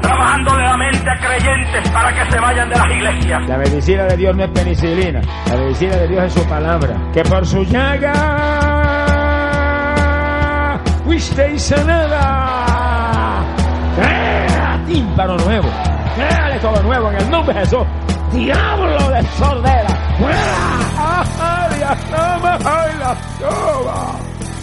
trabajándole la mente a creyentes para que se vayan de las iglesias. La medicina de Dios no es penicilina. La medicina de Dios es su palabra. Que por su llaga fuisteis sanada. Crea tímpano nuevo. Créale todo nuevo en el nombre de Jesús. Diablo de sordera. ¡Fuera! ¡Ay, la toma! ¡Ay, la toma!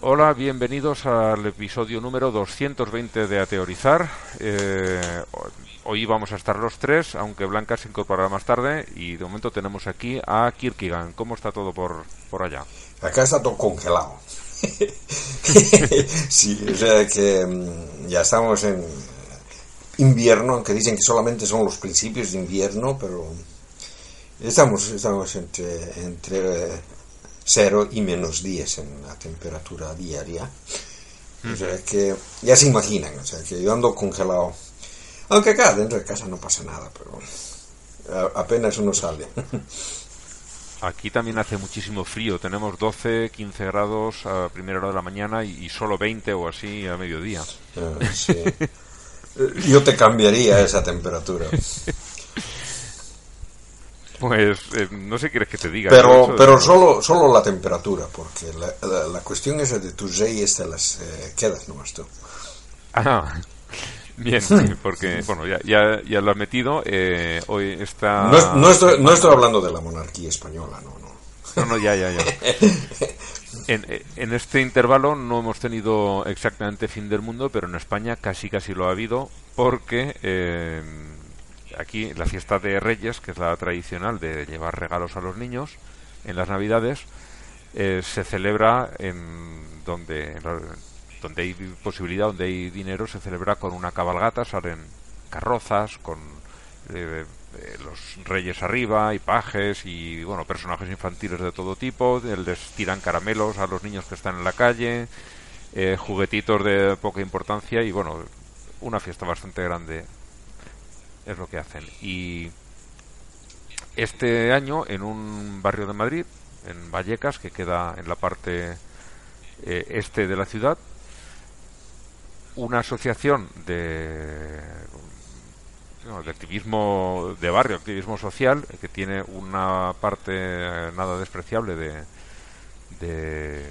Hola, bienvenidos al episodio número 220 de Ateorizar. Eh, hoy vamos a estar los tres, aunque Blanca se incorporará más tarde. Y de momento tenemos aquí a Kierkegaard. ¿Cómo está todo por, por allá? Acá está todo congelado. sí, o sea que mm, ya estamos en invierno, aunque dicen que solamente son los principios de invierno, pero estamos, estamos entre, entre 0 y menos 10 en la temperatura diaria. O sea que ya se imaginan, o sea que yo ando congelado. Aunque acá dentro de casa no pasa nada, pero apenas uno sale. Aquí también hace muchísimo frío. Tenemos 12, 15 grados a primera hora de la mañana y, solo 20 o así a mediodía. Ah, sí. Yo te cambiaría esa temperatura. Pues eh, no sé qué quieres que te diga. Pero, pero solo, solo la temperatura, porque la, la, la cuestión esa de tus reyes te las eh, quedas nomás tú. Ah, bien, porque, bueno, ya, ya, ya lo has metido. eh, hoy está. No, es- no estoy, no estoy hablando de la monarquía española, no, no. No, no, ya, ya, ya. En, en este intervalo no hemos tenido exactamente fin del mundo, pero en España casi casi lo ha habido, porque eh, aquí la fiesta de Reyes, que es la tradicional de llevar regalos a los niños en las Navidades, eh, se celebra en donde, donde hay posibilidad, donde hay dinero, se celebra con una cabalgata, salen carrozas con eh, eh, los reyes arriba y pajes y bueno personajes infantiles de todo tipo les tiran caramelos a los niños que están en la calle eh, juguetitos de poca importancia y bueno una fiesta bastante grande es lo que hacen. Y este año en un barrio de Madrid en Vallecas que queda en la parte eh, este de la ciudad una asociación de de activismo de barrio, activismo social, que tiene una parte eh, nada despreciable de, de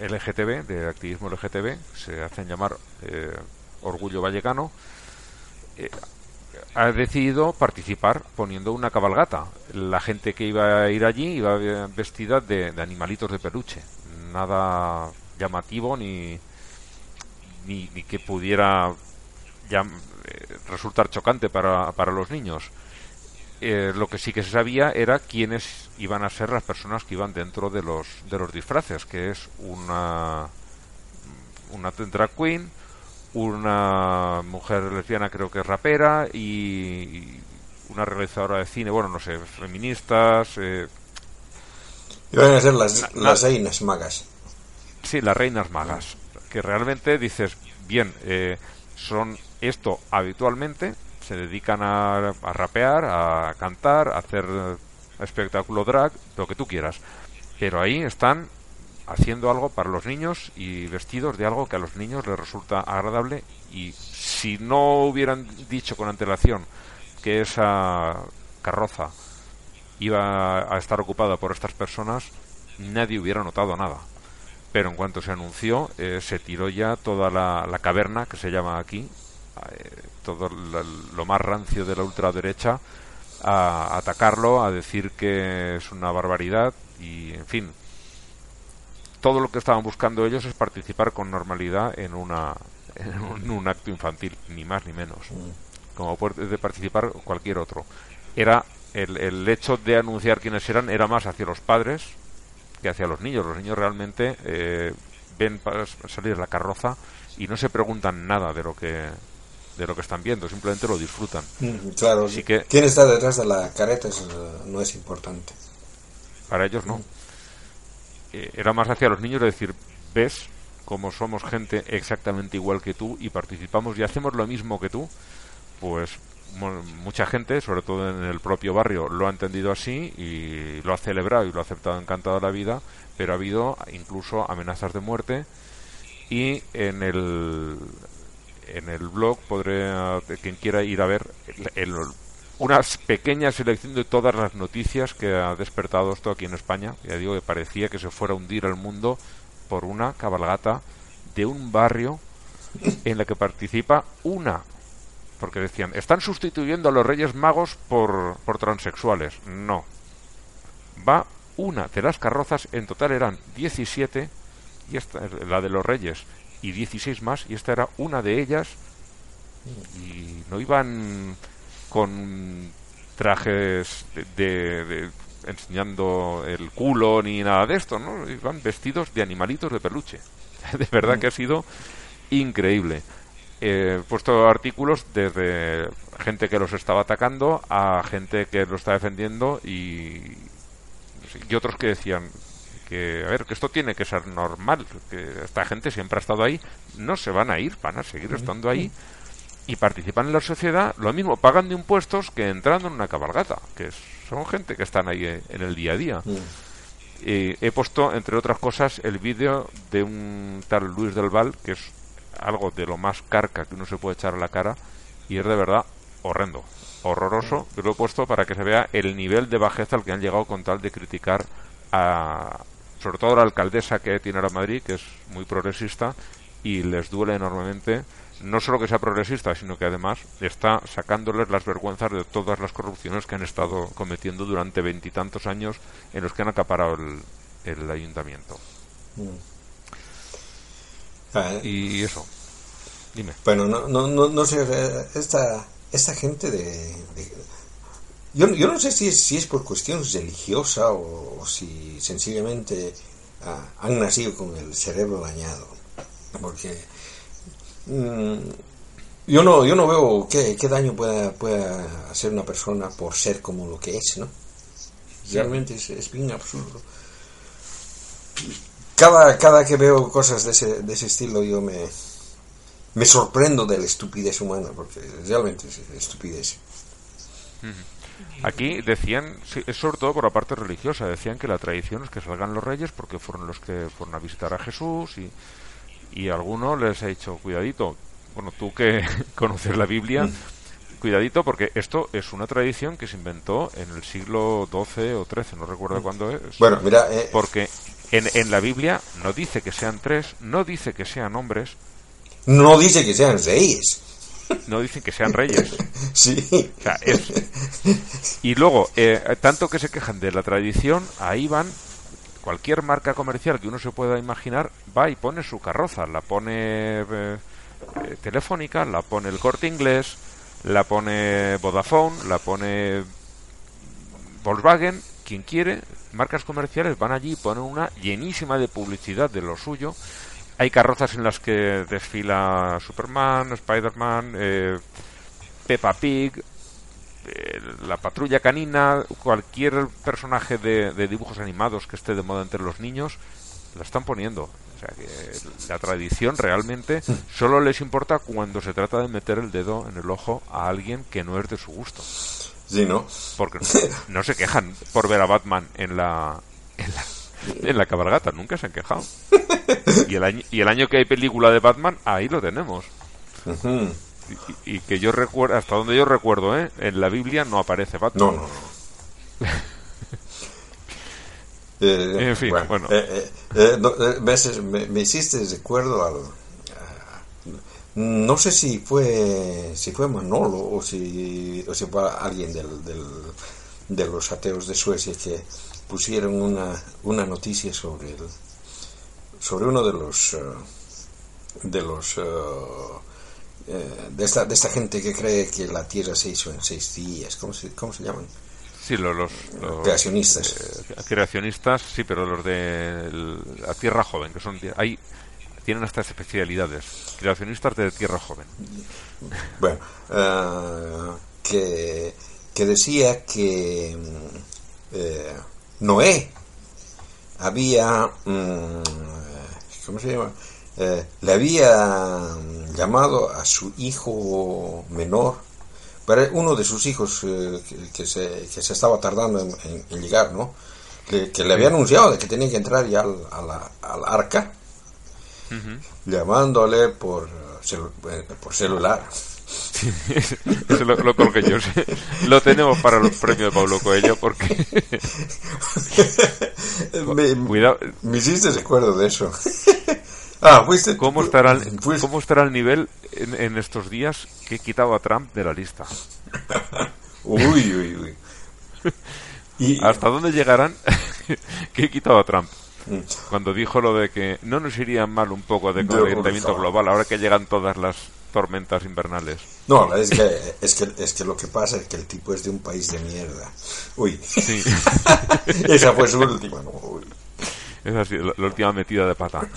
LGTB, de activismo LGTB, se hacen llamar eh, Orgullo Vallecano, ha decidido participar poniendo una cabalgata. La gente que iba a ir allí iba vestida de, de animalitos de peluche, nada llamativo ni, ni, que pudiera eh, resultar chocante para, para los niños. Eh, lo que sí que se sabía era quiénes iban a ser las personas que iban dentro de los de los disfraces, que es una una queen, una mujer lesbiana creo que es rapera y, y una realizadora de cine, bueno, no sé, feministas, eh, Iban a ser las, las na- reinas magas. Sí, las reinas magas. Que realmente dices, bien, eh, son esto habitualmente, se dedican a, a rapear, a cantar, a hacer espectáculo drag, lo que tú quieras. Pero ahí están haciendo algo para los niños y vestidos de algo que a los niños les resulta agradable y si no hubieran dicho con antelación que esa carroza iba a estar ocupada por estas personas, nadie hubiera notado nada. Pero en cuanto se anunció, eh, se tiró ya toda la, caverna, que se llama aquí, eh, todo lo más rancio de la ultraderecha, a atacarlo, a decir que es una barbaridad y, en fin, todo lo que estaban buscando ellos es participar con normalidad en una en un, acto infantil, ni más ni menos, como puede participar cualquier otro. Era el, el hecho de anunciar quiénes eran era más hacia los padres que hacia los niños. Los niños realmente eh, ven salir la carroza y no se preguntan nada de lo que de lo que están viendo, simplemente lo disfrutan. Mm, claro, Así que, quién está detrás de la careta no es importante. Para ellos no. Eh, era más hacia los niños de decir, ves como somos gente exactamente igual que tú y participamos y hacemos lo mismo que tú, pues mucha gente, sobre todo en el propio barrio, lo ha entendido así y lo ha celebrado y lo ha aceptado encantado la vida, pero ha habido incluso amenazas de muerte. Y en el en el blog podré quien quiera ir a ver el, una pequeña selección de todas las noticias que ha despertado esto aquí en España. Ya digo que parecía que se fuera a hundir el mundo por una cabalgata de un barrio en la que participa una porque decían, están sustituyendo a los Reyes Magos por, por transexuales. No. Va una de las carrozas, en total eran 17, y esta, la de los Reyes, y 16 más, y esta era una de ellas, y no iban con trajes de, enseñando el culo ni nada de esto, ¿no? Iban vestidos de animalitos de peluche. de verdad que ha sido increíble he puesto artículos desde gente que los estaba atacando a gente que lo está defendiendo y, y otros que decían que a ver que esto tiene que ser normal que esta gente siempre ha estado ahí no se van a ir van a seguir estando ahí y participan en la sociedad lo mismo pagan de impuestos que entrando en una cabalgata que son gente que están ahí en el día a día he puesto entre otras cosas el vídeo de un tal Luis del Val que es algo de lo más carca que uno se puede echar a la cara y es de verdad horrendo, horroroso. Yo lo he puesto para que se vea el nivel de bajeza al que han llegado con tal de criticar a, sobre todo a la alcaldesa que tiene ahora Madrid, que es muy progresista y les duele enormemente no solo que sea progresista, sino que además está sacándoles las vergüenzas de todas las corrupciones que han estado cometiendo durante veintitantos años en los que han acaparado el, el ayuntamiento. Mm. Y eso. Dime. Bueno, no, no, no, no sé, esta, esta gente de... yo, yo, no sé si es, si es por cuestiones religiosa o, si sencillamente ah, han nacido con el cerebro dañado. Porque yo, no, yo no veo qué, qué daño pueda, pueda hacer una persona por ser como lo que es, ¿no? Realmente es, es bien absurdo cada, cada que veo cosas de ese, de ese estilo yo me, me sorprendo de la estupidez humana, porque realmente es estupidez. Aquí decían, es sobre todo por la parte religiosa, decían que la tradición es que salgan los reyes porque fueron los que fueron a visitar a Jesús y, y a algunos les ha dicho, cuidadito, bueno, tú que conoces la Biblia, cuidadito porque esto es una tradición que se inventó en el siglo XII o XIII, no recuerdo cuándo es. Bueno, mira, eh, porque en, en la Biblia no dice que sean tres, no dice que sean hombres. No dice que sean reyes. No dicen que sean reyes. Sí. Y luego, eh, tanto que se quejan de la tradición, ahí van cualquier marca comercial que uno se pueda imaginar, va y pone su carroza. La pone eh, Telefónica, la pone el Corte Inglés, la pone Vodafone, la pone Volkswagen, quien quiere, marcas comerciales van allí y ponen una llenísima de publicidad de lo suyo. Hay carrozas en las que desfila Superman, Spider-Man, eh, Peppa Pig, eh, la patrulla canina, cualquier personaje de, de, dibujos animados que esté de moda entre los niños, la están poniendo. O sea que la tradición realmente solo les importa cuando se trata de meter el dedo en el ojo a alguien que no es de su gusto. Sí, ¿no? Porque no se quejan por ver a Batman en la, en la, cabalgata, nunca se han quejado. Y el, año, y el año que hay película de Batman, ahí lo tenemos. Y, que yo recuerdo, hasta donde yo recuerdo, ¿eh? en la Biblia no aparece Batman. No, no, en fin, bueno. Eh, eh, eh, me, me, hiciste recuerdo al, No sé si fue si fue Manolo o si, o si fue alguien del, del, de los ateos de Suecia que pusieron una, una noticia sobre el, sobre uno de los eh, de los eh, eh, de esta de esta gente que cree que la Tierra se hizo en seis días cómo se cómo se llaman Sí, los, los, los, creacionistas eh, creacionistas, sí, pero los de la Tierra Joven, que son hay tienen estas especialidades. Creacionistas de Tierra Joven. bueno eh, que que decía que mm, eh, Noé había mm, cómo se llama Eh, le había mm, llamado a su hijo menor para uno de sus hijos eh, que, se, que se estaba tardando en, en- en llegar no que, que le había anunciado de que tenía que entrar ya al, a la- al arca llamándole por, eh, celu- por celular. Eso lo, lo colgué yo. Lo tenemos para los premios de Pablo Coelho porque me, cuidado, me hiciste recuerdo de eso ah fuiste ¿cómo estará el, fuiste- cómo estará el nivel en, en estos días que he quitado a Trump de la lista? uy uy uy y, ¿Hasta dónde llegarán que he quitado a Trump? Mm. Cuando dijo lo de que no nos iría mal un poco de calentamiento global ahora que llegan todas las tormentas invernales. no es que, es que es que lo que pasa es que el tipo es de un país de mierda uy Sí, esa fue su última no uy. Es así, la, la última metida de pata.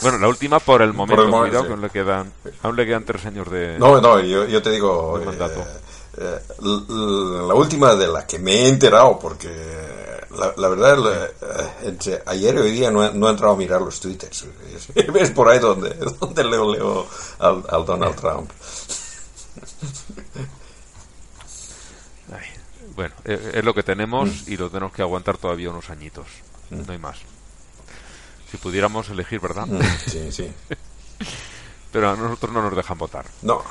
Bueno, la última por el momento, momento, cuidado sí. que aún le quedan, aún le quedan tres años de... No, no, yo, yo te digo, eh, eh, la última de la que me he enterado, porque la, la verdad, la- eh, entre ayer y hoy día no he, no he entrado a mirar los twitters. Es, por ahí donde, donde leo, leo al, al Donald Trump. Ay, bueno, eh, es lo que tenemos y lo tenemos que aguantar todavía unos añitos. No hay más. Si pudiéramos elegir, ¿verdad? Mm, Sí, sí. Pero a nosotros no nos dejan votar. No,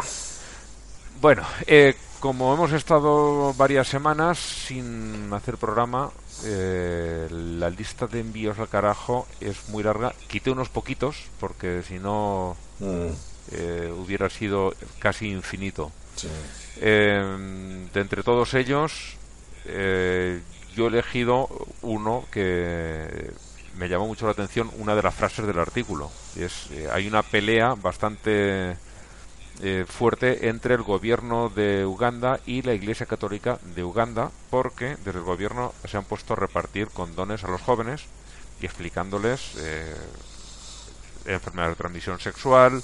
Bueno, eh, como hemos estado varias semanas sin hacer programa, eh, la lista de envíos al carajo es muy larga. Quité unos poquitos porque si no mm, eh, hubiera sido casi infinito. sí. Eh, de entre todos ellos, eh, yo he elegido uno que me llamó mucho la atención, una de las frases del artículo. Es, eh, hay una pelea bastante eh, fuerte entre el gobierno de Uganda y la Iglesia Católica de Uganda, porque desde el gobierno se han puesto a repartir condones a los jóvenes y explicándoles eh, enfermedad de transmisión sexual,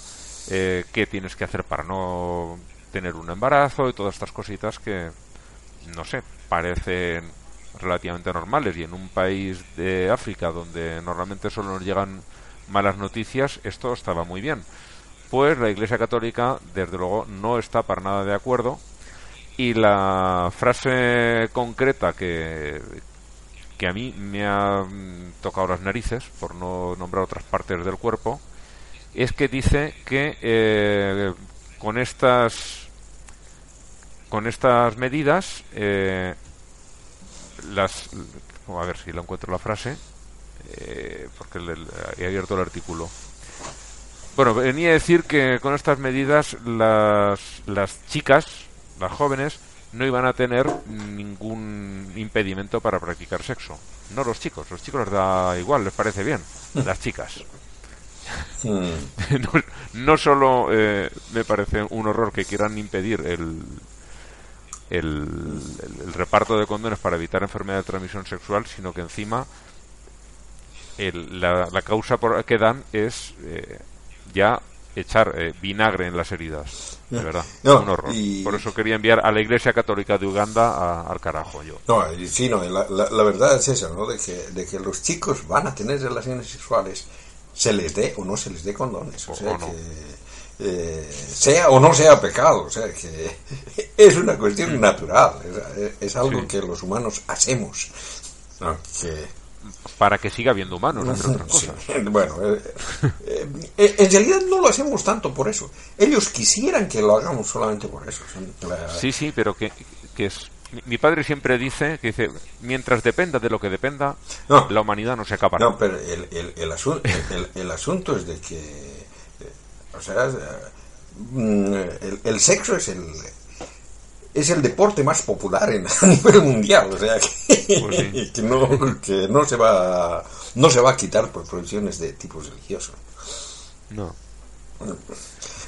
eh, qué tienes que hacer para no tener un embarazo y todas estas cositas que, no sé, parecen relativamente normales y en un país de África donde normalmente solo nos llegan malas noticias, esto estaba muy bien. Pues la Iglesia Católica, desde luego, no está para nada de acuerdo y la frase concreta que, que a mí me ha mm, tocado las narices, por no nombrar otras partes del cuerpo, es que dice que eh, con estas con estas medidas eh, las a ver si lo encuentro la frase eh, porque le- he abierto el artículo. Bueno venía a decir que con estas medidas las las chicas las jóvenes no iban a tener ningún impedimento para practicar sexo. No los chicos los chicos les da igual les parece bien las chicas. Mm, no, no solo eh, me parece un horror que quieran impedir el, el, el- el reparto de condones para evitar enfermedad de transmisión sexual, sino que encima el- la, la causa por que dan es eh, ya echar eh, vinagre en las heridas. De verdad, No, un horror. y- Por eso quería enviar a la Iglesia Católica de Uganda a- al carajo yo. No, y sí, no, la, la- la verdad es esa, ¿no? De que, de que los chicos van a tener relaciones sexuales, se les dé o no se les dé condones. O O- sea o no. que eh, sea o no sea pecado, o sea que es una cuestión natural, es, es algo Mm. Sí. que los humanos hacemos. Para que siga habiendo humanos, entre otras Sí, cosas. bueno, eh, eh, en realidad no lo hacemos tanto por eso. Ellos quisieran que lo hagamos solamente por eso. La- Sí, sí, pero que, que es... mi- padre siempre dice que dice, mientras dependa de lo que dependa, No. la humanidad no se acaba. No, pero el, el, el, asun- el- asunto es de que, o sea, mm, el, el sexo es el es el deporte más popular en, a nivel mundial, o sea que, Pues sí. que no, que no se va no se va a quitar por prohibiciones de tipo religioso. No.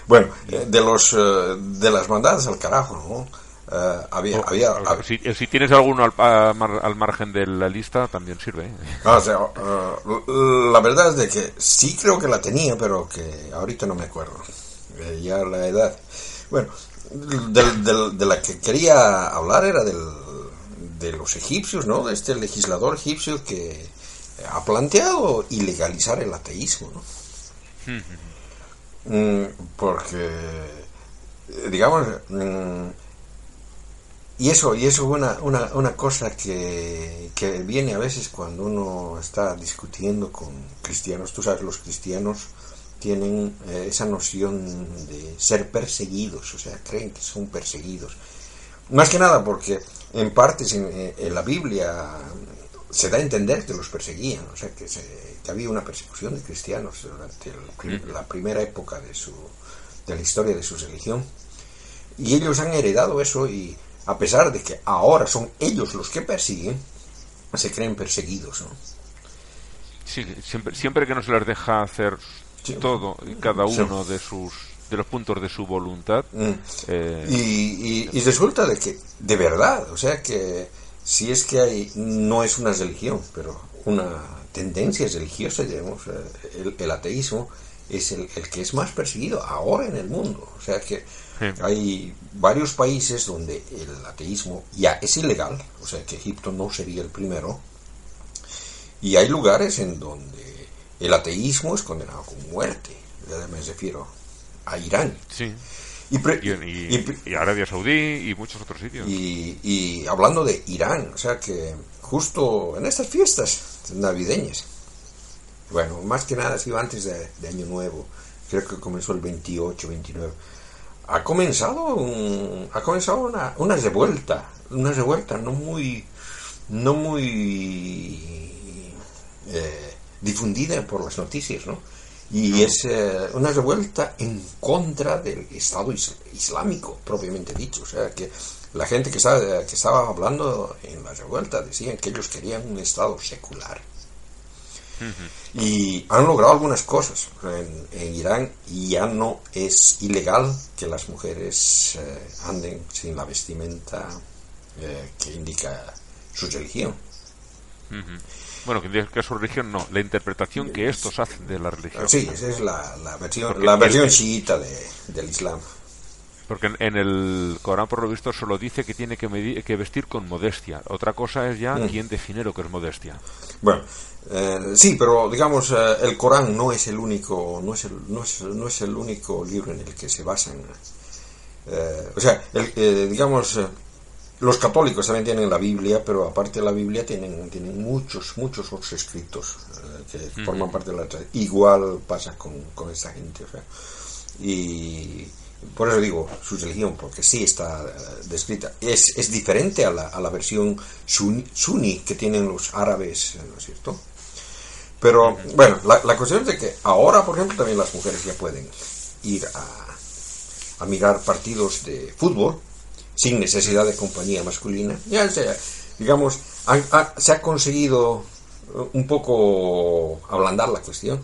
Bueno, eh, de los eh, de las mandadas al carajo, ¿no? Eh, había, había, O- hab- si, si tienes alguno al, a mar- al margen de la lista, también sirve. ¿eh? Ah, o sea, eh, la verdad es de que sí creo que la tenía, pero que ahorita no me acuerdo. Eh, ya la edad. Bueno, del- del- de la que quería hablar era del, de los egipcios, ¿no? De este legislador egipcio que ha planteado ilegalizar el ateísmo, ¿no? Mm, porque, eh, digamos, mm, y eso, y eso es una, una, una cosa que, que viene a veces cuando uno está discutiendo con cristianos. Tú sabes, los cristianos tienen eh, esa noción de ser perseguidos, o sea, creen que son perseguidos. Más que nada porque en partes en, eh, en la Biblia se da a entender que los perseguían, o sea, que, se- que había una persecución de cristianos durante el prim- la primera época de, su, de la historia de su religión. Y ellos han heredado eso y a pesar de que ahora son ellos los que persiguen, se creen perseguidos. ¿no? Sí, siempre, siempre que no se les deja hacer Sí. todo y cada Sí. uno de sus de los puntos de su voluntad, Mm. eh, Y, y- y resulta de que, de verdad, o sea que si es que hay, no es una religión, pero una tendencia religiosa, digamos, eh, el, el ateísmo es el, el que es más perseguido ahora en el mundo. O sea que Sí. hay varios países donde el ateísmo ya es ilegal, o sea que Egipto no sería el primero, y hay lugares en donde el ateísmo es condenado con muerte. Me refiero a Irán. sí, Y, pre- y, y- y- y Arabia Saudí y muchos otros sitios. y, y hablando de Irán, o sea que justo en estas fiestas navideñas, bueno, más que nada ha sido antes de, de Año Nuevo, creo que comenzó el 28, 29, ha comenzado, un- ha comenzado una, una revuelta, una revuelta no muy, no muy eh, difundida por las noticias, ¿no? Y es eh, una revuelta en contra del Estado is- Islámico, propiamente dicho. O sea, que la gente que estaba, que estaba hablando en la revuelta decían que ellos querían un Estado secular. Y han logrado algunas cosas. En, en Irán ya no es ilegal que las mujeres eh, anden sin la vestimenta eh, que indica su religión. Bueno, que indica que su religión, no, la interpretación que estos hacen de la religión. Sí, esa es la, la versión, Porque la el- versión chiita de, del Islam. Porque en, el Corán, por lo visto, solo dice que tiene que, medi- que vestir con modestia. Otra cosa es ya Mm. quién define lo que es modestia. Bueno, eh, sí, pero digamos, eh, el Corán no es el único, no es el, no es, no es el único libro en el que se basan. eh, o sea, el, eh, digamos, eh, los católicos también tienen la Biblia, pero aparte de la Biblia tienen, tienen muchos, muchos otros escritos que forman parte de la tra- Igual pasa con, con esta gente, o sea, y por eso digo su religión, porque sí está descrita. Es, es diferente a la, a la versión suni, suní que tienen los árabes, ¿no es cierto? Pero bueno, la, la cuestión es de que ahora, por ejemplo, también las mujeres ya pueden ir a, a mirar partidos de fútbol sin necesidad de compañía masculina. Ya sea, digamos, ha- se ha conseguido eh, un poco ablandar la cuestión,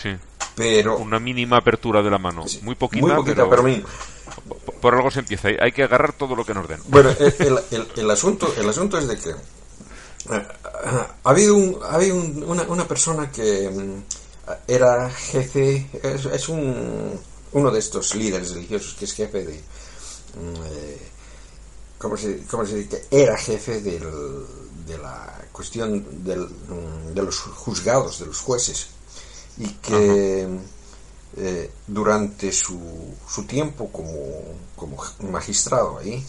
Sí. pero Una mínima apertura de la mano. Sí, Muy poquita, muy poquita, pero, pero por- por algo se empieza. Hay- que agarrar todo lo que nos den. Bueno, el, el- el- el asunto, el asunto es de que eh, ha habido, un, ha habido un- una, una persona que mm, era jefe, es, es un, uno de estos líderes religiosos que es jefe de, mm, eh, ¿cómo se, cómo se dice? Era jefe del, de la cuestión del, mm, de los juzgados, de los jueces, y que eh, durante su, su tiempo como, como magistrado ahí,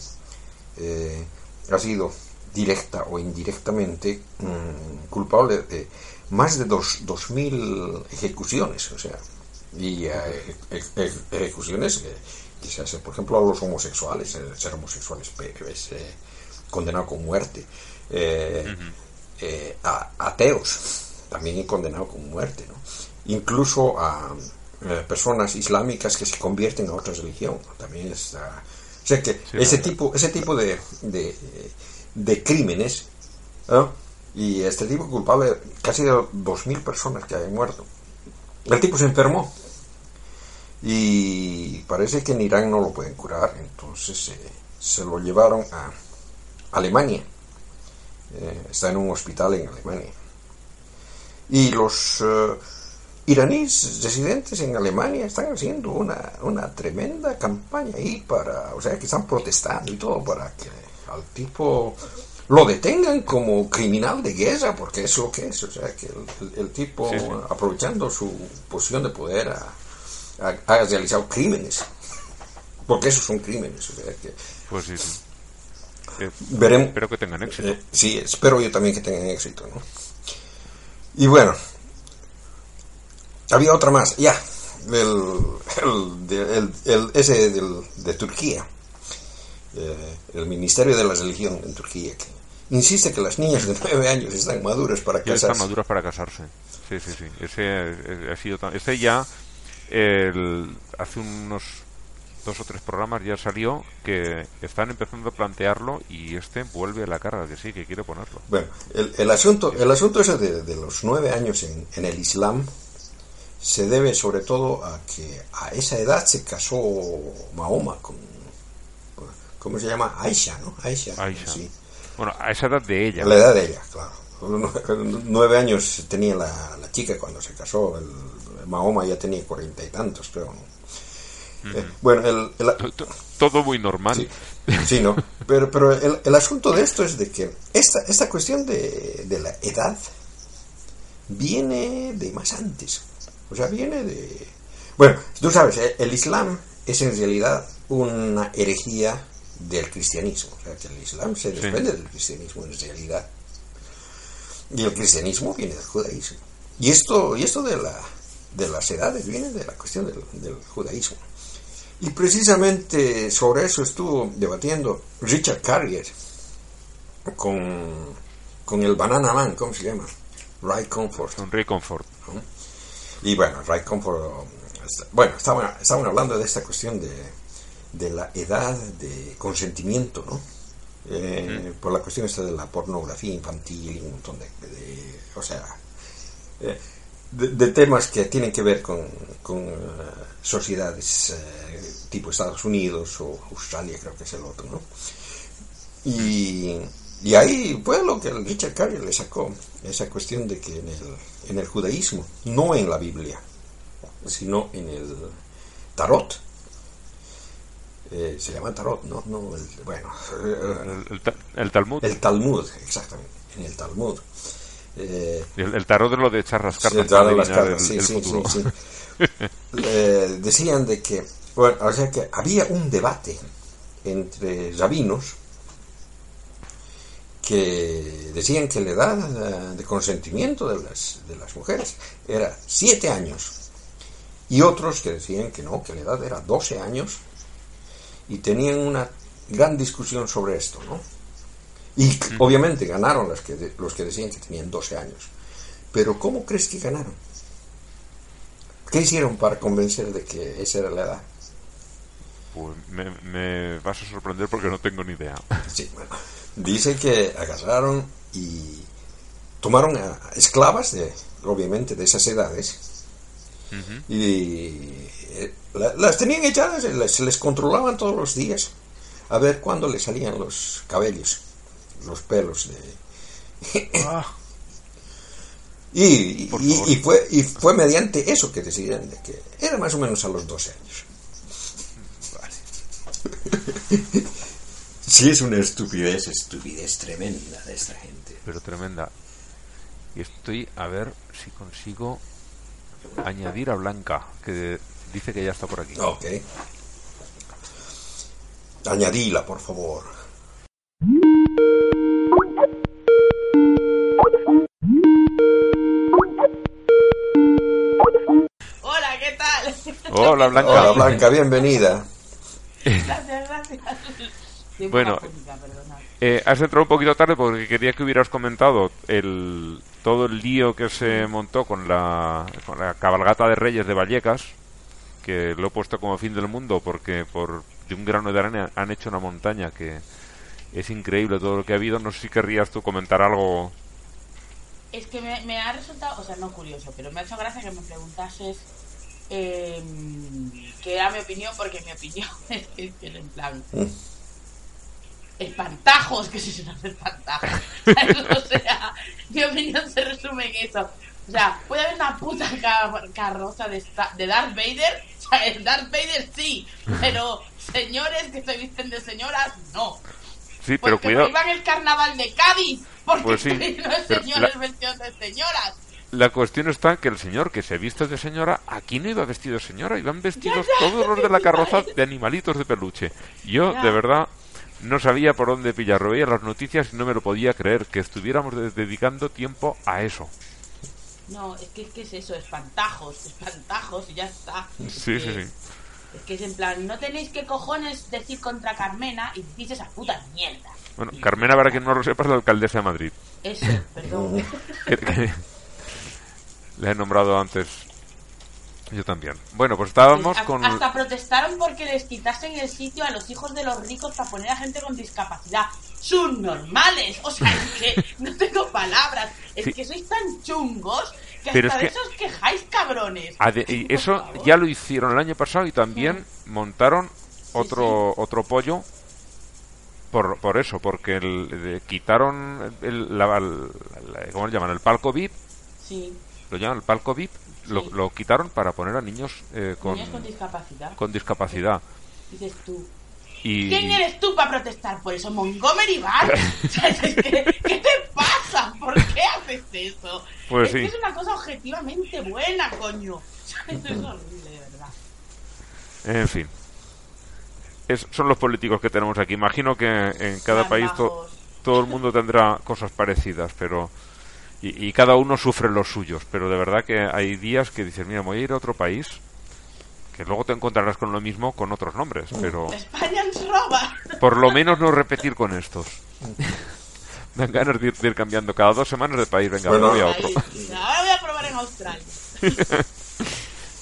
eh, ha sido directa o indirectamente mm, culpable de más de dos, dos mil ejecuciones, o sea, y eh, eje- eje- ejecuciones que, que se hacen, por ejemplo, a los homosexuales, el ser homosexual es, es, eh, condenado con muerte, eh, a ateos también condenado con muerte, ¿no? incluso a, personas islámicas que se convierten a otra religión. También está... O sea que ese, tipo, ese tipo de, de, de crímenes, y este tipo culpable casi de 2.000 personas que hayan muerto. El tipo se enfermó y parece que en Irán no lo pueden curar, entonces eh, se lo llevaron a Alemania. Eh, está en un hospital en Alemania. Y los eh, iraníes residentes en Alemania están haciendo una, una tremenda campaña ahí para, o sea, que están protestando y todo para que al tipo lo detengan como criminal de guerra, porque es lo que es, o sea, que el, tipo, aprovechando su posición de poder, ha, realizado crímenes, porque esos son crímenes, o sea, que... Pues sí, eh, veremos, espero que tengan éxito. Eh, sí, espero yo también que tengan éxito, ¿no? Y bueno, había otra más, ya, el, el, ese de Turquía, eh, el Ministerio de la Religión en Turquía, que insiste que las niñas de 9 años están maduras para casarse. Están maduras para casarse. Sí, sí, sí. Ese, ha sido ese ya, el, hace unos dos o tres programas ya salió que están empezando a plantearlo y este vuelve a la carga que sí, que quiere ponerlo. Bueno, el, el asunto, el asunto ese de, de los nueve años en, en, el Islam se debe sobre todo a que a esa edad se casó Mahoma con, ¿cómo se llama? Aisha, ¿no? Aisha. Aisha. Sí. Bueno, a esa edad de ella. la edad de ella, claro. Nueve años tenía la, la chica cuando se casó. El, Mahoma ya tenía cuarenta y tantos, creo. Eh, bueno, el, todo muy normal. Sí, ¿no? Pero, pero el, el, asunto de esto es de que esta, esta cuestión de, de la edad viene de más antes. O sea, viene de... Bueno, tú sabes, el Islam es en realidad una herejía del cristianismo. O sea, que el Islam se desprende del cristianismo en realidad. Y el cristianismo viene del judaísmo. Y esto, y esto de, la, de las edades viene de la cuestión del, del judaísmo. Y precisamente sobre eso estuvo debatiendo Richard Carrier con, con el Banana Man, ¿cómo se llama? Ray Comfort. Con Ray Comfort. Y bueno, Ray Comfort, bueno, estaban, estaban hablando de esta cuestión de, de la edad de consentimiento, ¿no? Eh, por la cuestión esta de la pornografía infantil y un montón de, o sea, eh, de, temas que tienen que ver con, con uh, sociedades uh, tipo Estados Unidos o Australia, creo que es el otro, ¿no? Y, y ahí fue lo que Richard Carrier le sacó, esa cuestión de que en el, en el judaísmo, no en la Biblia, sino en el tarot, eh, se llama tarot, ¿no? no el, bueno, el, el, Talmud. El Talmud, exactamente, en el Talmud. Eh, el, tarot de lo de echar las cartas. las cartas, sí, sí, sí, eh, decían de que, bueno, o sea que había un debate entre rabinos que decían que la edad de consentimiento de las, de las mujeres era siete años y otros que decían que no, que la edad era 12 años y tenían una gran discusión sobre esto, ¿no? Y obviamente ganaron los que, los que decían que tenían 12 años. Pero ¿cómo crees que ganaron? ¿Qué hicieron para convencer de que esa era la edad? Pues me, vas a sorprender porque no tengo ni idea. Sí, bueno. Dice que agarraron y tomaron a esclavas, de, obviamente, de esas edades, y eh, las tenían echadas, se les controlaban todos los días a ver cuándo le salían los cabellos, los pelos de... Ah. y, y, fue, y fue mediante eso que decidieron de que era más o menos a los 12 años. Vale. sí, es una estupidez, estupidez tremenda de esta gente. Pero tremenda. Y estoy a ver si consigo añadir a Blanca, que dice que ya está por aquí. Ok. Añadila, por favor. Hola, ¿qué tal? Hola, Blanca. Hola, Blanca, bienvenida. Gracias, gracias. Bueno, eh, has entrado un poquito tarde porque quería que hubieras comentado el todo el lío que se montó con la, con la cabalgata de Reyes de Vallecas que lo he puesto como fin del mundo porque por de un grano de arena han hecho una montaña que es increíble todo lo que ha habido. No sé si querrías tú comentar algo. Es que me, ha resultado, o sea, no curioso, pero me ha hecho gracia que me preguntases eh, que era mi opinión, porque mi opinión es que, que en plan. Espantajos, que si se nos espantajos. o sea, mi opinión se resume en eso. O sea, puede haber una puta ca- carroza de, de Darth Vader. Sea, el Darth Vader sí, pero señores que se visten de señoras, no. Sí, pero Porque cuidado. prohíban el carnaval de Cádiz, porque Pues sí, pero señores la- vestidos de señoras. La cuestión está que el señor que se viste de señora, aquí no iba vestido de señora, iban vestidos todos los de la carroza de animalitos de peluche. Yo, Ya. de verdad, no sabía por dónde pillarlo. Veía las noticias y no me lo podía creer que estuviéramos de- dedicando tiempo a eso. No, es que, es que es eso, espantajos, espantajos y ya está. Es Sí, sí, que- sí. Es que es en plan, no tenéis que cojones decir contra Carmena y decís esa puta mierda. Bueno, Carmena, para quien no lo sepa, es la alcaldesa de Madrid. Eso, perdón. le he nombrado antes. Yo también. Bueno, pues estábamos con... Hasta protestaron porque les quitasen el sitio a los hijos de los ricos para poner a gente con discapacidad. Subnormales. O sea, es que no tengo palabras. Es Sí. que sois tan chungos que Pero hasta es de que- eso os quejáis, cabrones. Y eso ya lo hicieron el año pasado y también montaron otro otro pollo por, por eso, porque el, de- quitaron el, la, la- ¿cómo le llaman? El palco VIP, Sí, lo llaman el palco VIP, lo, Sí. lo quitaron para poner a niños eh, con, niños con discapacidad. con discapacidad. Dices tú. Y, ¿Quién eres tú para protestar por eso? ¿Montgomery Bar? ¿Qué te pasa? ¿Por qué haces eso? Pues es sí. que es una cosa objetivamente buena, coño. Es horrible, de verdad. En fin. Es- son los políticos que tenemos aquí. Imagino que en cada Más país to- todo el mundo tendrá cosas parecidas, pero y, y cada uno sufre los suyos. Pero de verdad que hay días que dices, mira, voy a ir a otro país, que luego te encontrarás con lo mismo con otros nombres, pero España nos roba. por lo menos no repetir con estos. Dan ganas de ir, de ir cambiando cada dos semanas de país. Venga, Bueno. voy a otro. Ahora voy a probar en Australia.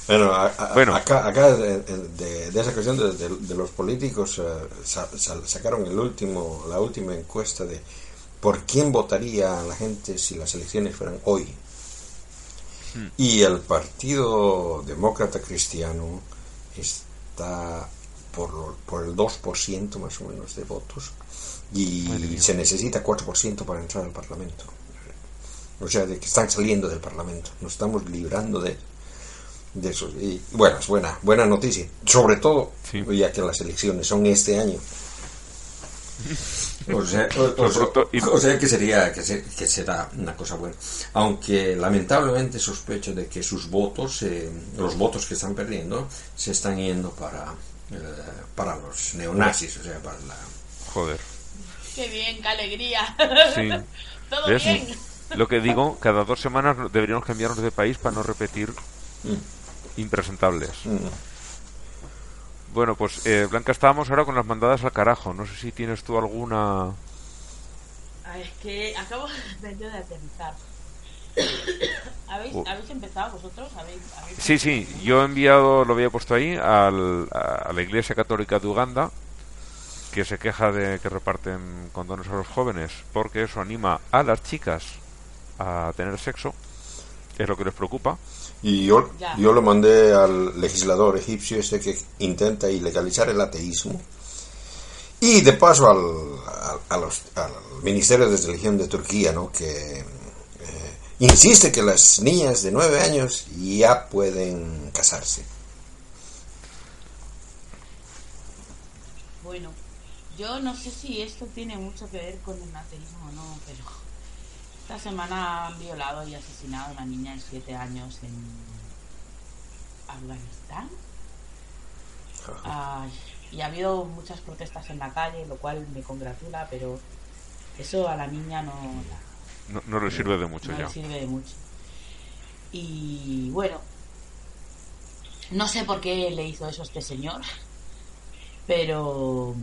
Bueno, a- a- Bueno. acá, acá de, de- de esa cuestión de, de- de los políticos eh, sa- sa- sacaron el último, la última encuesta de por quién votaría la gente si las elecciones fueran hoy. Y el Partido Demócrata Cristiano está por, por el 2% más o menos de votos y se necesita 4% para entrar al Parlamento. O sea, de que están saliendo del Parlamento. Nos estamos librando de, de eso. Y bueno, es buena, buena noticia. Sobre todo, Sí. ya que las elecciones son este año. O sea, o- pronto, y- o sea que sería que, se- que será una cosa buena. Aunque lamentablemente sospecho de que sus votos, eh, los votos que están perdiendo, se están yendo para, eh, para los neonazis, o sea, para la... Joder. Qué bien, qué alegría. Sí. Todo ¿Ves? bien. Lo que digo, cada dos semanas deberíamos cambiarnos de país para no repetir impresentables. Mm. Bueno, pues eh, Blanca, estábamos ahora con las mandadas al carajo. No sé si tienes tú alguna... Ay, es que acabo de, de aterrizar. ¿Habéis, Oh. ¿Habéis empezado vosotros? ¿Habéis, habéis Sí, sí, yo he enviado, lo había puesto ahí, al- a la Iglesia Católica de Uganda, que se queja de que reparten condones a los jóvenes, porque eso anima a las chicas a tener sexo, es lo que les preocupa. Y yo, Ya. yo lo mandé al legislador egipcio este que intenta ilegalizar el ateísmo. Y de paso al, a, a los, al Ministerio de Religión de Turquía, ¿no? que eh, insiste que las niñas de nueve años ya pueden casarse. Bueno, yo no sé si esto tiene mucho que ver con el ateísmo o no, pero esta semana han violado y asesinado a una niña de 7 años en Afganistán. Ay, y ha habido muchas protestas en la calle, lo cual me congratula, pero eso a la niña no, la- No, no les sirve de mucho no ya. le sirve de mucho. Y bueno, no sé por qué le hizo eso a este señor, pero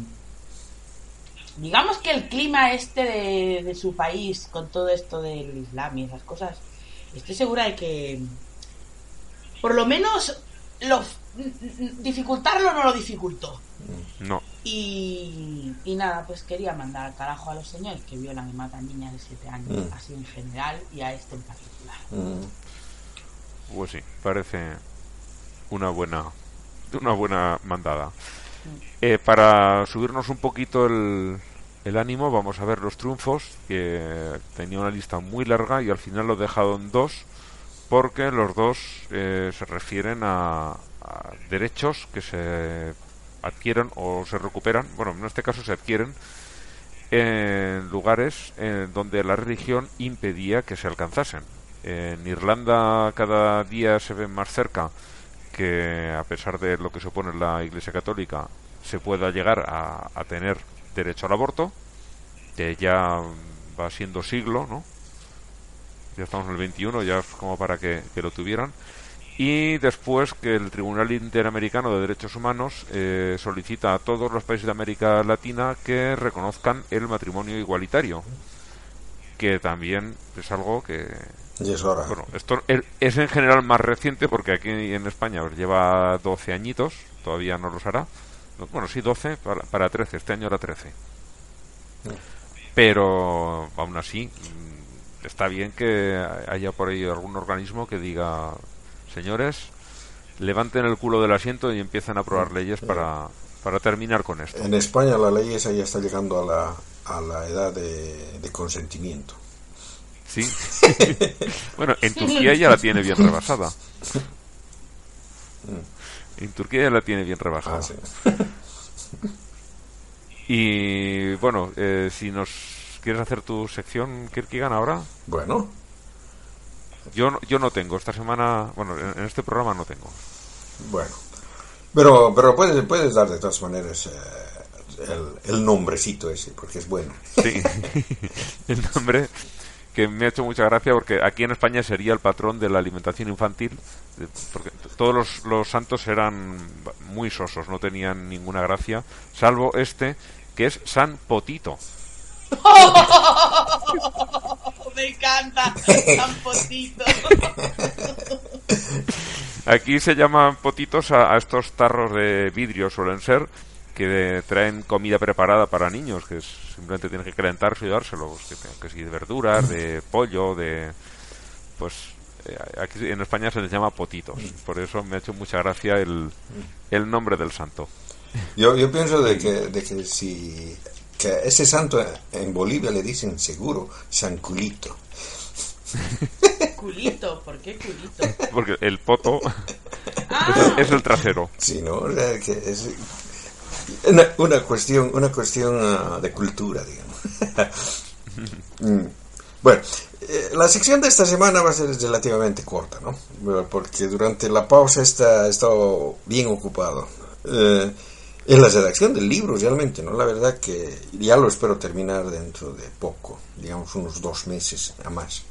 digamos que el clima este de, de su país, con todo esto del Islam y esas cosas, estoy segura de que por lo menos lo, dificultarlo no lo dificultó. No. Y, y nada, pues quería mandar al carajo a los señores que violan y matan niñas de 7 años, Mm. así en general, y a este en particular. Mm. Pues sí, parece una buena una buena mandada. Eh, para subirnos un poquito el, el ánimo, vamos a ver los triunfos, que tenía una lista muy larga y al final lo he dejado en dos, porque los dos eh, se refieren a, a derechos que se adquieren o se recuperan, bueno, en este caso se adquieren en lugares en donde la religión impedía que se alcanzasen. En Irlanda cada día se ve más cerca que a pesar de lo que supone la Iglesia Católica se pueda llegar a, a tener derecho al aborto, que ya va siendo siglo, ¿no? Ya estamos en el 21, ya es como para que, que lo tuvieran. Y después que el Tribunal Interamericano de Derechos Humanos eh, solicita a todos los países de América Latina que reconozcan el matrimonio igualitario, que también es algo que, Y es hora. bueno, esto es- en general más reciente porque aquí en España lleva 12 añitos, todavía no los hará. No, Bueno, sí, 12 para, para 13, este año era 13. Pero aún así, mm, está bien que haya por ahí algún organismo que diga, señores, levanten el culo del asiento y empiecen a aprobar leyes para, para terminar con esto. En España la ley esa ya está llegando a la, a la edad de, de consentimiento. Sí. bueno, en Turquía ya la tiene bien rebasada. En Turquía ya la tiene bien rebasada. Ah, sí. Y bueno, eh, si nos quieres hacer tu sección, Kirkigan, ahora. Bueno, Yo, no- yo no tengo, esta semana, bueno, en, en este programa no tengo. bueno. Pero, pero puedes, puedes dar de todas maneras eh, el, el nombrecito ese, porque es bueno. Sí, el nombre que me ha hecho mucha gracia porque aquí en España sería el patrón de la alimentación infantil, porque todos los, los santos eran muy sosos, no tenían ninguna gracia, salvo este que es San Potito. Me encanta, tan potito. Aquí se llaman potitos a, a estos tarros de vidrio, suelen ser, que traen comida preparada para niños, que es- simplemente tienen que calentarse y dárselo, pues, que, que si de verduras, de pollo, de... Pues eh, aquí en España se les llama potitos, por eso me ha hecho mucha gracia el, el nombre del santo. Yo, yo pienso de que, de que si que a ese santo en Bolivia le dicen seguro San Culito. Culito, ¿por qué culito? Porque el poto Ah, es, es el trasero. Sí, ¿no? O sea, que es una, una cuestión, una cuestión ah, de cultura, digamos. Mm. Bueno, eh, la sección de esta semana va a ser relativamente corta, ¿no? Porque durante la pausa está, he estado bien ocupado. Eh, en la redacción del libro, realmente, ¿no? La verdad que ya lo espero terminar dentro de poco, digamos unos dos meses a más.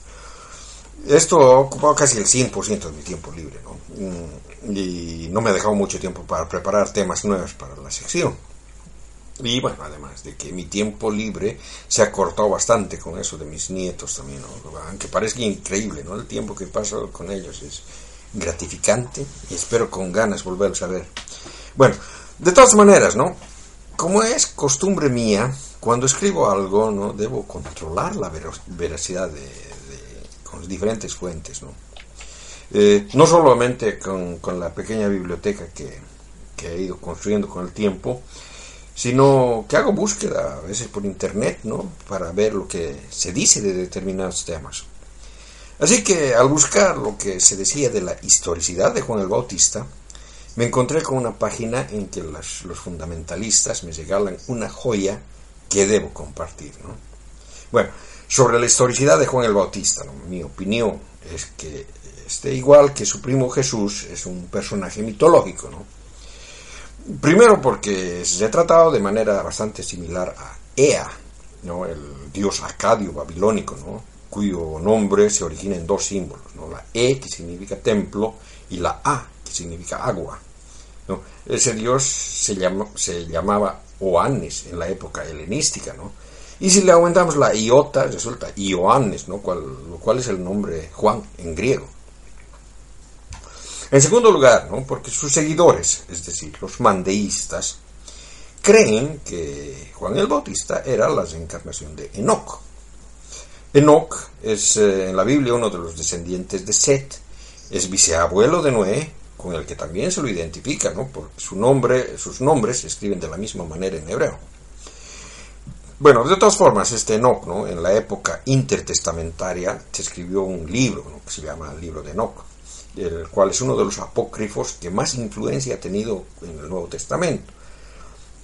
Esto ha casi el 100% de mi tiempo libre, ¿no? Mm, Y no me ha mucho tiempo para preparar temas nuevos para la sección. Y bueno, además de que mi tiempo libre se ha cortado bastante con eso de mis nietos también, ¿no? aunque parezca increíble, ¿no? El tiempo que paso con ellos es gratificante y espero con ganas volverlos a ver. Bueno, de todas maneras, ¿no? Como es costumbre mía, cuando escribo algo, ¿no? Debo controlar la veracidad de- con diferentes fuentes, ¿no? Eh, no solamente con, con la pequeña biblioteca que, que he ido construyendo con el tiempo, sino que hago búsqueda a veces por internet, ¿no? Para ver lo que se dice de determinados temas. Así que al buscar lo que se decía de la historicidad de Juan el Bautista, me encontré con una página en que las- los fundamentalistas me regalan una joya que debo compartir, ¿no? Bueno, sobre la historicidad de Juan el Bautista, mi opinión es que este igual que su primo Jesús es un personaje mitológico, ¿no? Primero porque es retratado de manera bastante similar a Ea, ¿no? el dios arcadio babilónico, ¿no? cuyo nombre se origina en dos símbolos, ¿no? la E que significa templo y la A que significa agua. Ese dios se, llama- se llamaba Oannes en la época helenística, ¿no? Y si le aumentamos la iota resulta Ioannes, ¿no? lo cual es el nombre Juan en griego. En segundo lugar, ¿no? porque sus seguidores, es decir, los mandeístas, creen que Juan el Bautista era la reencarnación de Enoch. Enoch es eh, en la Biblia uno de los descendientes de Set, es viceabuelo de Noé, con el que también se lo identifica, ¿no? porque su nombre, sus nombres se escriben de la misma manera en hebreo. Bueno, de todas formas, este Enoch, ¿no? en la época intertestamentaria, se escribió un libro que se llama el libro de Enoch, el cual es uno de los apócrifos que más influencia ha tenido en el Nuevo Testamento.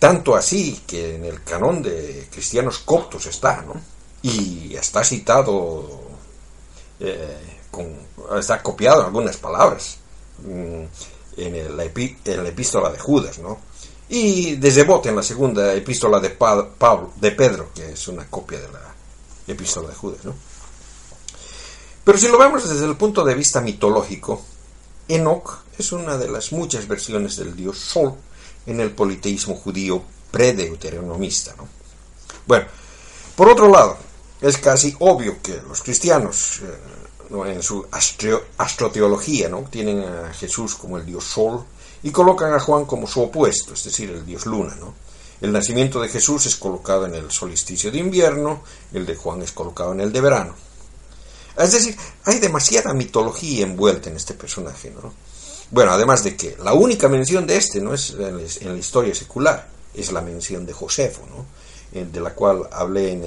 Tanto así que en el canon de cristianos coptos está, ¿no? Y está citado, eh, está copiado en algunas palabras mm, en, la epístola de Judas, ¿no? Y desde Bote en la segunda epístola de, Pablo, de Pedro, que es una copia de la epístola de Judas. ¿no? Pero si lo vemos desde el punto de vista mitológico, Enoch es una de las muchas versiones del dios Sol en el politeísmo judío predeuteronomista. ¿no? Bueno, por otro lado, es casi obvio que los cristianos, eh, en su astroteología, ¿no? tienen a Jesús como el dios Sol, y colocan a Juan como su opuesto, es decir, el dios luna. ¿no? El nacimiento de Jesús es colocado en el solsticio de invierno, el de Juan es colocado en el de verano. Es decir, hay demasiada mitología envuelta en este personaje. ¿no? Bueno, además de que la única mención de este no es en la historia secular, es la mención de Josefo, ¿no? de la cual hablé en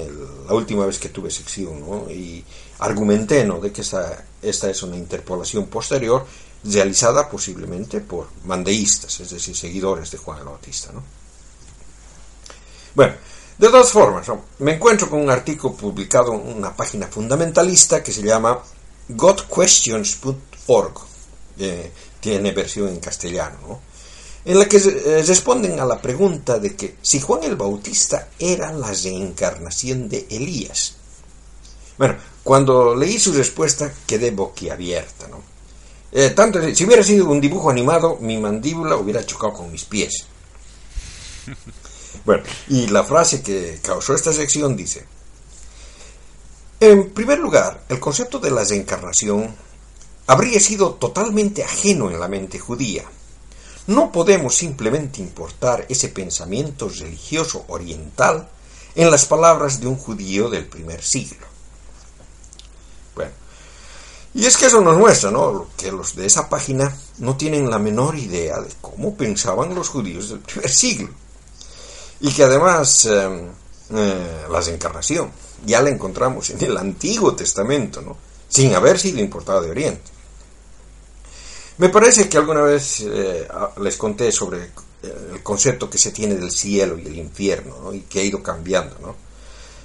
la última vez que tuve sección, ¿no? y argumenté ¿no? de que esta, esta es una interpolación posterior realizada posiblemente por mandeístas, es decir, seguidores de Juan el Bautista. ¿no? Bueno, de todas formas, me encuentro con un artículo publicado en una página fundamentalista que se llama godquestions.org, tiene versión en castellano, ¿no? en la que eh, responden a la pregunta de que si Juan el Bautista era la reencarnación de Elías. Bueno, cuando leí su respuesta quedé boquiabierta, ¿no? Eh, tanto, si hubiera sido un dibujo animado, mi mandíbula hubiera chocado con mis pies. Bueno, y la frase que causó esta sección dice, en primer lugar, el concepto de la reencarnación habría sido totalmente ajeno en la mente judía. No podemos simplemente importar ese pensamiento religioso oriental en las palabras de un judío del primer siglo. Y es que eso nos muestra, ¿no? Que los de esa página no tienen la menor idea de cómo pensaban los judíos del primer siglo. Y que además em, eh, la desencarnación ya la encontramos en el Antiguo Testamento, ¿no? Sin haber sido importada de Oriente. Me parece que alguna vez eh, les conté sobre eh, el concepto que se tiene del cielo y el infierno, ¿no? Y que ha ido cambiando, ¿no?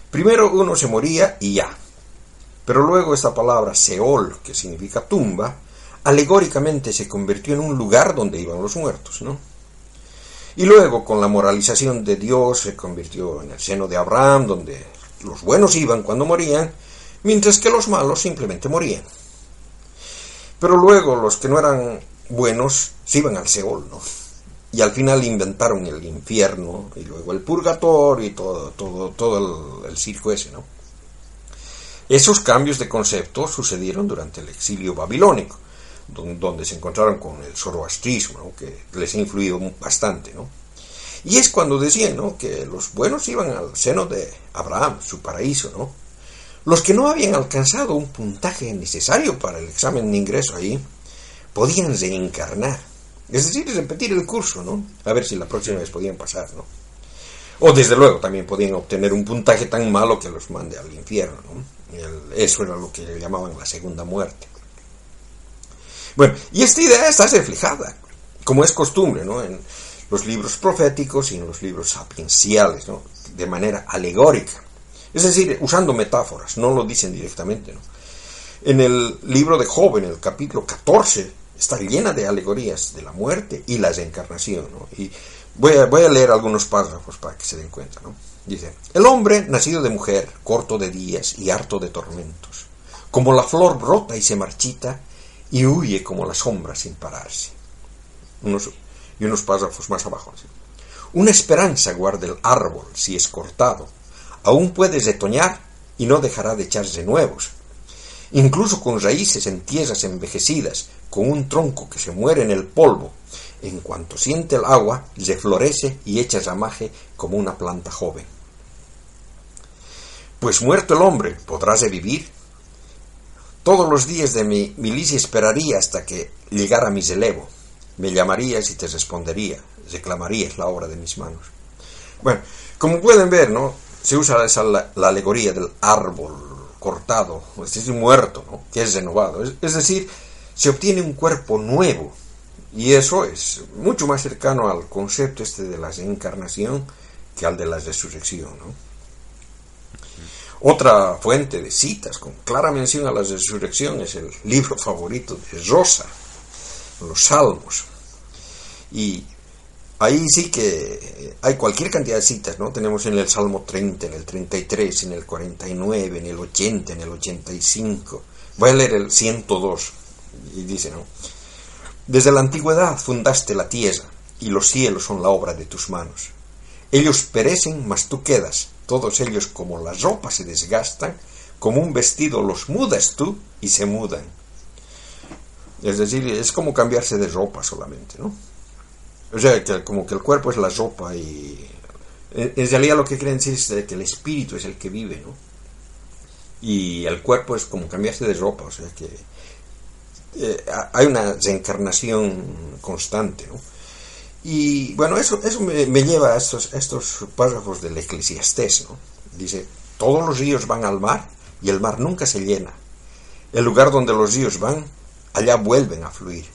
Primero uno se moría y ya, pero luego esta palabra Seol, que significa tumba, alegóricamente se convirtió en un lugar donde iban los muertos, ¿no? Y luego, con la moralización de Dios, se convirtió en el seno de Abraham, donde los buenos iban cuando morían, mientras que los malos simplemente morían. Pero luego los que no eran buenos se iban al Seol, ¿no? Y al final inventaron el infierno y luego el purgatorio y todo, todo, todo el, el circo ese, ¿no? Esos cambios de concepto sucedieron durante el exilio babilónico, donde se encontraron con el zoroastrismo, que les ha influido bastante. ¿no? Y es cuando decían ¿no? que los buenos iban al seno de Abraham, su paraíso. ¿no? Los que no habían alcanzado un puntaje necesario para el examen de ingreso ahí, podían reencarnar. Es decir, repetir el curso, ¿no? A ver si la próxima vez podían pasar, ¿no? O desde luego también podían obtener un puntaje tan malo que los mande al infierno, ¿no? Eso era lo que le llamaban la segunda muerte. Bueno, y esta idea está reflejada, como es costumbre, ¿no? en los libros proféticos y en los libros sapienciales, ¿no? de manera alegórica. Es decir, usando metáforas, no lo dicen directamente. En el libro de Job, en el capítulo 14, está llena de alegorías de la muerte y la reencarnación. Y voy a, voy a leer algunos párrafos para que se den cuenta. ¿no? Dice, el hombre, nacido de mujer, corto de días y harto de tormentos, como la flor brota y se marchita y huye como la sombra sin pararse. y unos párrafos más abajo. Una esperanza guarda el árbol si es cortado. Aún puedes retoñar y no dejará de echarse nuevos. incluso con raíces en tierras envejecidas, con un tronco que se muere en el polvo. En cuanto siente el agua, le florece y echa ramaje como una planta joven. Pues muerto el hombre, ¿podrás vivir? Todos los días de mi milicia esperaría hasta que llegara mi elevo. Me llamarías y te respondería, reclamarías la obra de mis manos. Bueno, como pueden ver, ¿no? Se usa esa, la, alegoría del árbol cortado, es decir, muerto, ¿no? Que es renovado. Es, decir, se obtiene un cuerpo nuevo. Y eso es mucho más cercano al concepto este de la reencarnación que al de la resurrección, ¿no? Otra fuente de citas con clara mención a la resurrección es el libro favorito de Rosa, los Salmos. Y ahí sí que hay cualquier cantidad de citas, ¿no? Tenemos en el Salmo 30, en el 33, en el 49, en el 80, en el 85. Voy a leer el 102 y dice, ¿no? Desde la antigüedad fundaste la tierra y los cielos son la obra de tus manos. Ellos perecen, mas tú quedas todos ellos como la ropa se desgastan, como un vestido los mudas tú y se mudan. Es decir, es como cambiarse de ropa solamente, ¿no? O sea, que como que el cuerpo es la ropa y... En realidad lo que quieren decir es que el espíritu es el que vive, ¿no? Y el cuerpo es como cambiarse de ropa, o sea que eh, hay una reencarnación constante. Y bueno, eso, eso me, lleva a estos, estos párrafos del Eclesiastés, ¿no? Dice, todos los ríos van al mar y el mar nunca se llena. El lugar donde los ríos van, allá vuelven a fluir.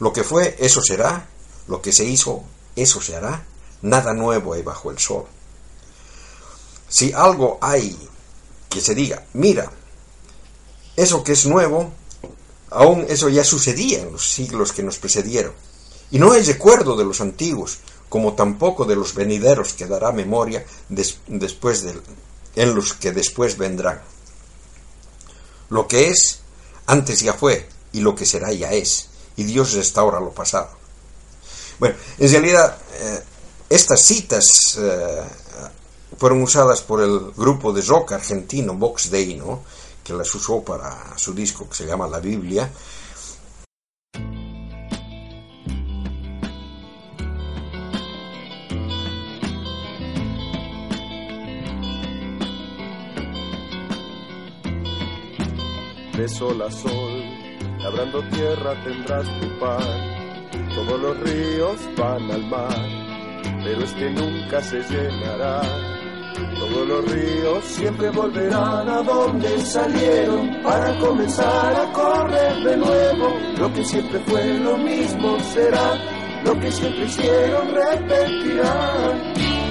Lo que fue, eso será, lo que se hizo, eso se hará, nada nuevo hay bajo el sol. Si algo hay que se diga, mira, eso que es nuevo, aún eso ya sucedía en los siglos que nos precedieron y no hay recuerdo de los antiguos, como tampoco de los venideros que dará memoria después de, en los que después vendrán. Lo que es, antes ya fue, y lo que será ya es, y Dios restaura lo pasado. Bueno, en realidad, eh, estas citas eh, fueron usadas por el grupo de rock argentino Vox Dei, ¿no? Que las usó para su disco que se llama La Biblia, de sol a sol, labrando tierra tendrás tu pan. Todos los ríos van al mar, pero este nunca se llenará. Todos los ríos siempre volverán a donde salieron para comenzar a correr de nuevo. Lo que siempre fue lo mismo será, lo que siempre hicieron repetirán.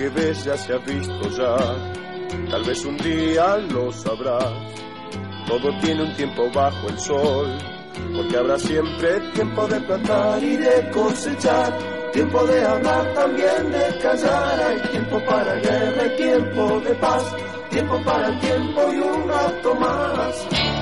Que ves ya se ha visto ya, tal vez un día lo sabrás. Todo tiene un tiempo bajo el sol, porque habrá siempre tiempo de plantar y de cosechar, tiempo de hablar también de callar, hay tiempo para guerra y tiempo de paz, tiempo para el tiempo y un rato más.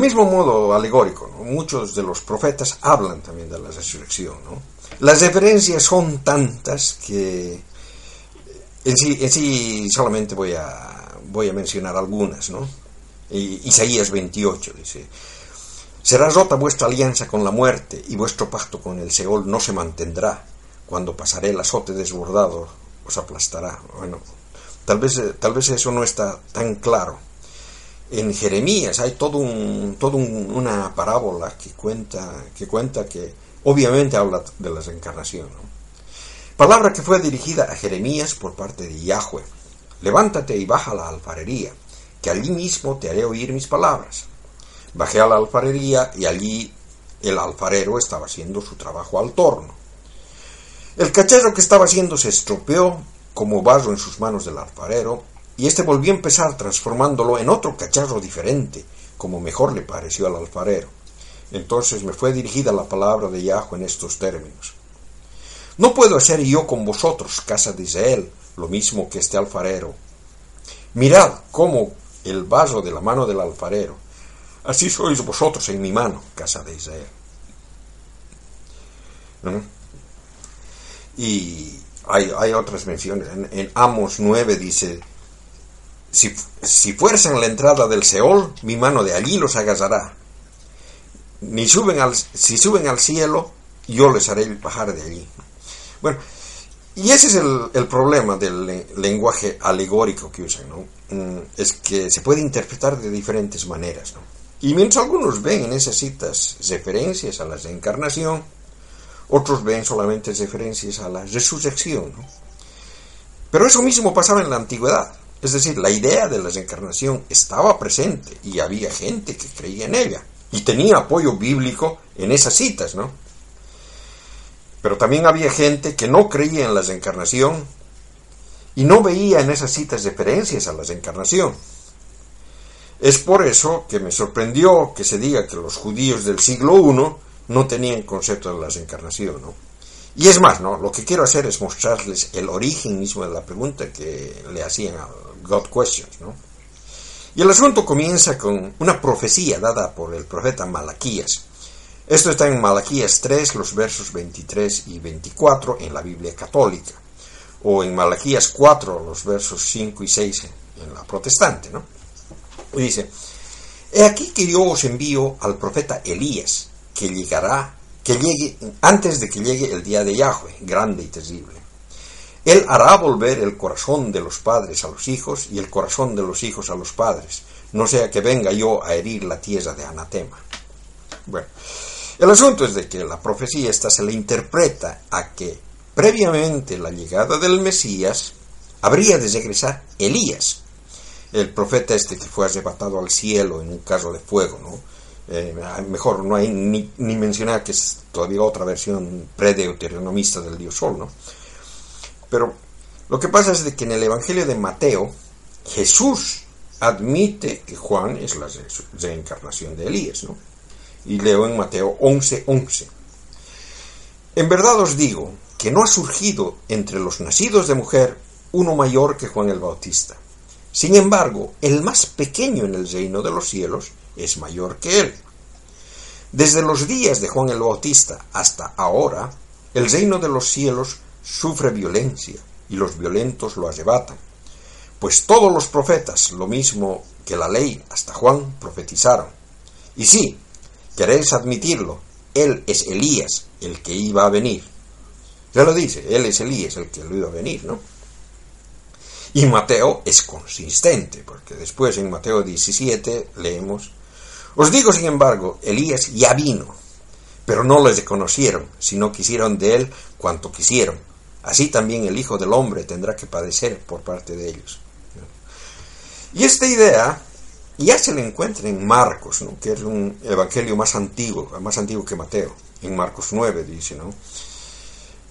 Del mismo modo alegórico, muchos de los profetas hablan también de la resurrección. Las referencias son tantas que en sí, en sí solamente voy a, voy a mencionar algunas. ¿no? Isaías 28 dice, será rota vuestra alianza con la muerte y vuestro pacto con el Seol no se mantendrá. Cuando pasaré el azote desbordado os aplastará. Bueno, tal vez, tal vez eso no está tan claro en Jeremías hay todo un, una parábola que cuenta, que cuenta que obviamente habla de la reencarnación. Palabra que fue dirigida a Jeremías por parte de Yahweh. Levántate y baja a la alfarería, que allí mismo te haré oír mis palabras. Bajé a la alfarería y allí el alfarero estaba haciendo su trabajo al torno. El cacharro que estaba haciendo se estropeó como barro en sus manos del alfarero y éste volvió a empezar transformándolo en otro cacharro diferente, como mejor le pareció al alfarero. Entonces me fue dirigida la palabra de Yahweh en estos términos. No puedo hacer yo con vosotros, casa de Israel, lo mismo que este alfarero. Mirad cómo el vaso de la mano del alfarero. Así sois vosotros en mi mano, casa de Israel. Y hay, otras menciones. En, en Amos 9 dice, si, fuerzan la entrada del Seol, mi mano de allí los agasará. Ni suben al, si suben al cielo, yo les haré bajar de allí. Bueno, y ese es el, problema del lenguaje alegórico que usan, ¿no? Mm, es que se puede interpretar de diferentes maneras, ¿no? Y mientras algunos ven en esas citas referencias a la reencarnación, otros ven solamente referencias a la resurrección, ¿no? Pero eso mismo pasaba en la antigüedad. Es decir, la idea de la reencarnación estaba presente y había gente que creía en ella y tenía apoyo bíblico en esas citas, ¿no? Pero también había gente que no creía en la reencarnación y no veía en esas citas referencias a la reencarnación. Es por eso que me sorprendió que se diga que los judíos del siglo I no tenían concepto de la reencarnación, ¿no? Y es más, ¿no? Lo que quiero hacer es mostrarles el origen mismo de la pregunta que le hacían a God Questions, ¿no? Y el asunto comienza con una profecía dada por el profeta Malaquías. Esto está en Malaquías 3, los versos 23 y 24 en la Biblia católica, o en Malaquías 4, los versos 5 y 6 en la protestante, ¿no? Y dice, He aquí que yo os envío al profeta Elías, que llegará, que llegue antes de que llegue el día de Yahweh, grande y terrible. Él hará volver el corazón de los padres a los hijos y el corazón de los hijos a los padres, no sea que venga yo a herir la tierra de anatema. Bueno, el asunto es de que la profecía esta se le interpreta a que previamente la llegada del Mesías habría de regresar Elías, el profeta este que fue arrebatado al cielo en un carro de fuego, ¿no? Eh, mejor no hay ni, ni, mencionar que es todavía otra versión predeuteronomista del dios sol, ¿no? Pero lo que pasa es de que en el Evangelio de Mateo, Jesús admite que Juan es la reencarnación de Elías, ¿no? Y leo en Mateo 11:11. 11. En verdad os digo que no ha surgido entre los nacidos de mujer uno mayor que Juan el Bautista. Sin embargo, el más pequeño en el reino de los cielos es mayor que él. Desde los días de Juan el Bautista hasta ahora, el reino de los cielos sufre violencia y los violentos lo arrebatan. Pues todos los profetas, lo mismo que la ley hasta Juan, profetizaron. Y sí, queréis admitirlo, él es Elías, el que iba a venir. Ya lo dice, él es Elías, el que lo iba a venir, ¿no? Y Mateo es consistente, porque después en Mateo 17 leemos, Os digo, sin embargo, Elías ya vino, pero no les conocieron, sino quisieron de él cuanto quisieron Así también el Hijo del Hombre tendrá que padecer por parte de ellos. Y esta idea ya se la encuentra en Marcos, que es un evangelio más antiguo, más antiguo que Mateo. En Marcos 9 dice, ¿no?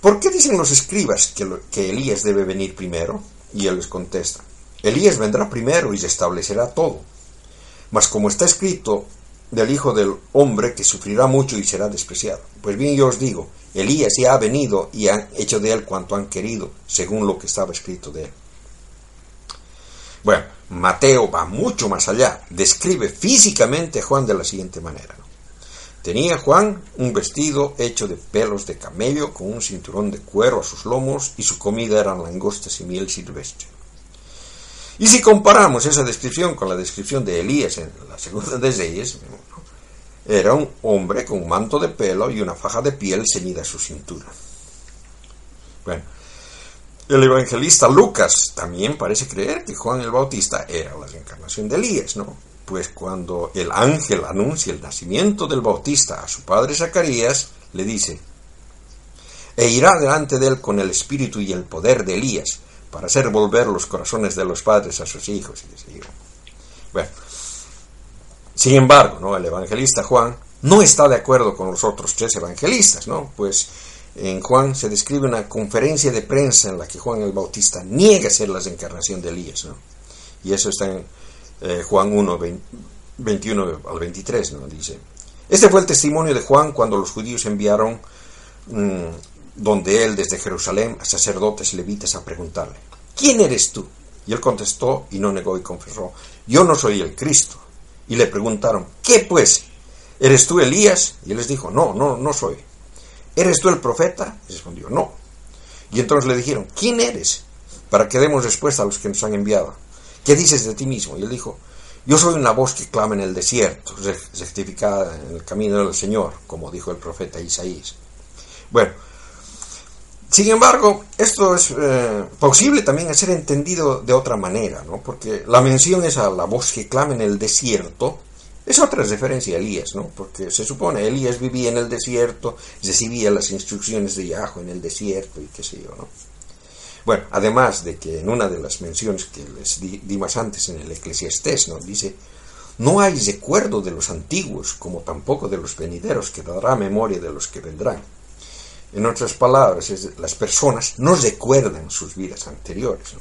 ¿Por qué dicen los escribas que, que Elías debe venir primero? Y él les contesta, Elías vendrá primero y se establecerá todo. Mas como está escrito del Hijo del Hombre que sufrirá mucho y será despreciado. Pues bien yo os digo, Elías ya ha venido y han hecho de él cuanto han querido, según lo que estaba escrito de él. Bueno, Mateo va mucho más allá, describe físicamente a Juan de la siguiente manera. Tenía Juan un vestido hecho de pelos de camello con un cinturón de cuero a sus lomos y su comida eran langostas y miel silvestre. Y si comparamos esa descripción con la descripción de Elías en la segunda de Reyes, era un hombre con un manto de pelo y una faja de piel ceñida a su cintura. Bueno, el evangelista Lucas también parece creer que Juan el Bautista era la reencarnación de Elías, ¿no? Pues cuando el ángel anuncia el nacimiento del Bautista a su padre Zacarías, le dice, e irá delante de él con el espíritu y el poder de Elías, para hacer volver los corazones de los padres a sus hijos. Y bueno, sin embargo, el evangelista Juan no está de acuerdo con los otros tres evangelistas, ¿no? Pues en Juan se describe una conferencia de prensa en la que Juan el Bautista niega ser la encarnación de Elías, ¿no? Y eso está en eh, Juan 1, 21 al 23, ¿no? Dice, este fue el testimonio de Juan cuando los judíos enviaron mm, donde él desde Jerusalén a sacerdotes levitas a preguntarle, ¿quién eres tú? Y él contestó y no negó y confesó, yo no soy el Cristo. Y le preguntaron, ¿qué pues? ¿Eres tú Elías? Y él les dijo, no, no, no soy. ¿Eres tú el profeta? Y respondió, no. Y entonces le dijeron, ¿quién eres? Para que demos respuesta a los que nos han enviado. ¿Qué dices de ti mismo? Y él dijo, yo soy una voz que clama en el desierto, rectificada en el camino del Señor, como dijo el profeta Isaías. Bueno, sin embargo, esto es eh, posible también ser entendido de otra manera, ¿no? Porque la mención es a la voz que clama en el desierto, es otra referencia a Elías, ¿no? Porque se supone Elías vivía en el desierto, recibía las instrucciones de Yahweh en el desierto y qué sé yo, ¿no? Bueno, además de que en una de las menciones que les di, más antes en el Eclesiastés, ¿no? Dice, no hay recuerdo de los antiguos, como tampoco de los venideros, que dará memoria de los que vendrán. En otras palabras, las personas no recuerdan sus vidas anteriores. ¿no?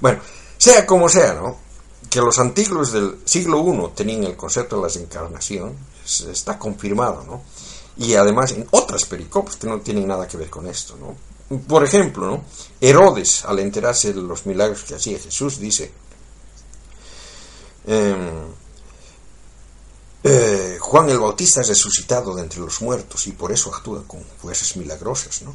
Bueno, sea como sea, ¿no? que los antiguos del siglo I tenían el concepto de la desencarnación, está confirmado, ¿no? Y además en otras pericopos que no tienen nada que ver con esto, ¿no? Por ejemplo, ¿no? Herodes, al enterarse de los milagros que hacía Jesús, dice, em, eh, Juan el Bautista es resucitado de entre los muertos y por eso actúa con fuerzas milagrosas, ¿no?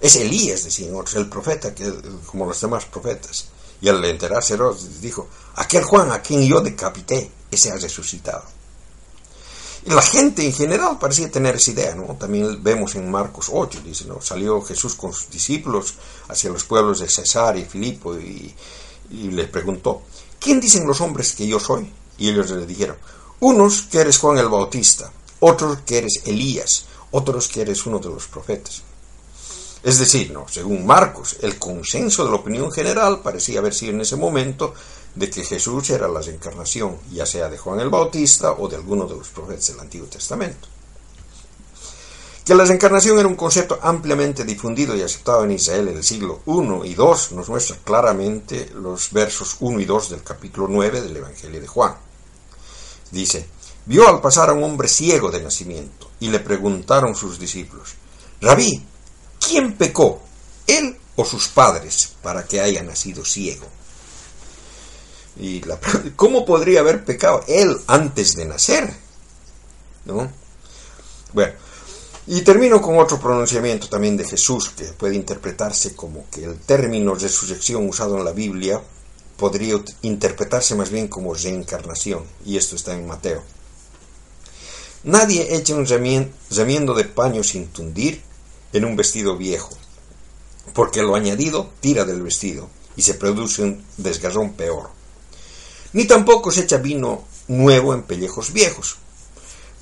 Es Elías, decían otros, el profeta, que, como los demás profetas. Y al enterarse dijo, aquel Juan a quien yo decapité, ese ha resucitado. Y la gente en general parecía tener esa idea, ¿no? También vemos en Marcos 8, dice. Salió Jesús con sus discípulos hacia los pueblos de Cesar y Filipo y, y les preguntó, ¿quién dicen los hombres que yo soy? Y ellos le dijeron, unos que eres Juan el Bautista, otros que eres Elías, otros que eres uno de los profetas. Es decir, no, según Marcos, el consenso de la opinión general parecía haber sido en ese momento de que Jesús era la reencarnación, ya sea de Juan el Bautista o de alguno de los profetas del Antiguo Testamento. Que la reencarnación era un concepto ampliamente difundido y aceptado en Israel en el siglo I y II nos muestra claramente los versos 1 y 2 del capítulo 9 del Evangelio de Juan. Dice, vio al pasar a un hombre ciego de nacimiento y le preguntaron sus discípulos, Rabí, ¿Quién pecó? ¿Él o sus padres para que haya nacido ciego? Y la, ¿Cómo podría haber pecado él antes de nacer? ¿No? Bueno, y termino con otro pronunciamiento también de Jesús que puede interpretarse como que el término resurrección usado en la Biblia podría interpretarse más bien como reencarnación, y esto está en Mateo. Nadie echa un remiendo de paño sin tundir en un vestido viejo, porque lo añadido tira del vestido y se produce un desgarrón peor. Ni tampoco se echa vino nuevo en pellejos viejos,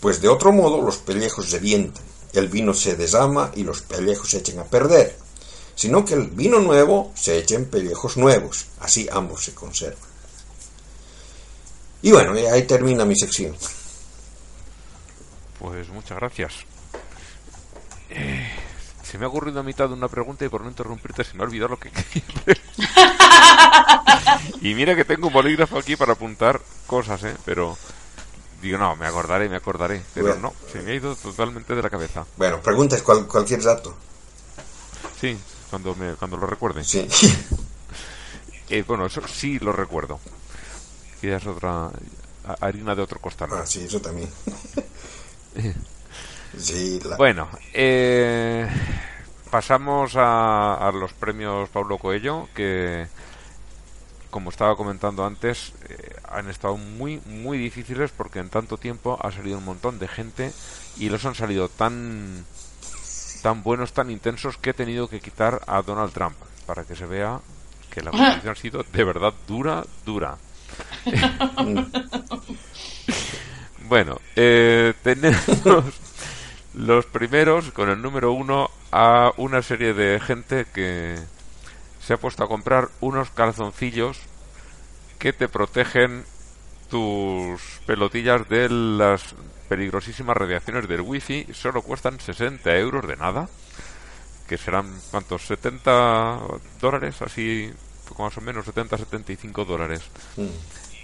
pues de otro modo los pellejos revientan, el vino se desama y los pellejos se echan a perder, sino que el vino nuevo se echa en pellejos nuevos, así ambos se conservan. Y bueno, ahí termina mi sección. Pues muchas gracias. Eh, se me ha ocurrido a mitad de una pregunta y por no interrumpirte se me ha olvidado lo que quería Y mira que tengo un bolígrafo aquí para apuntar cosas, ¿eh? Pero digo, no, me acordaré, me acordaré. Pero no, se me ha ido totalmente de la cabeza. Bueno, preguntas cualquier dato. Sí, cuando, me, cuando lo recuerde. Sí. Eh, bueno, eso sí lo recuerdo. Y es otra harina de otro costal. Ah, sí, eso también. Sí, la- Bueno, eh, pasamos a, a los premios Pablo Coelho, que, como estaba comentando antes, eh, han estado muy, muy difíciles porque en tanto tiempo ha salido un montón de gente y los han salido tan, tan buenos, tan intensos, que he tenido que quitar a Donald Trump para que se vea que la competición ha sido de verdad dura, dura. Bueno, eh, tenemos los primeros con el número uno a una serie de gente que se ha puesto a comprar unos calzoncillos que te protegen tus pelotillas de las peligrosísimas radiaciones del wifi. Solo cuestan 60 euros de nada, que serán, ¿cuántos? 70 dólares, así, más o menos, 70-75 dólares. Mm.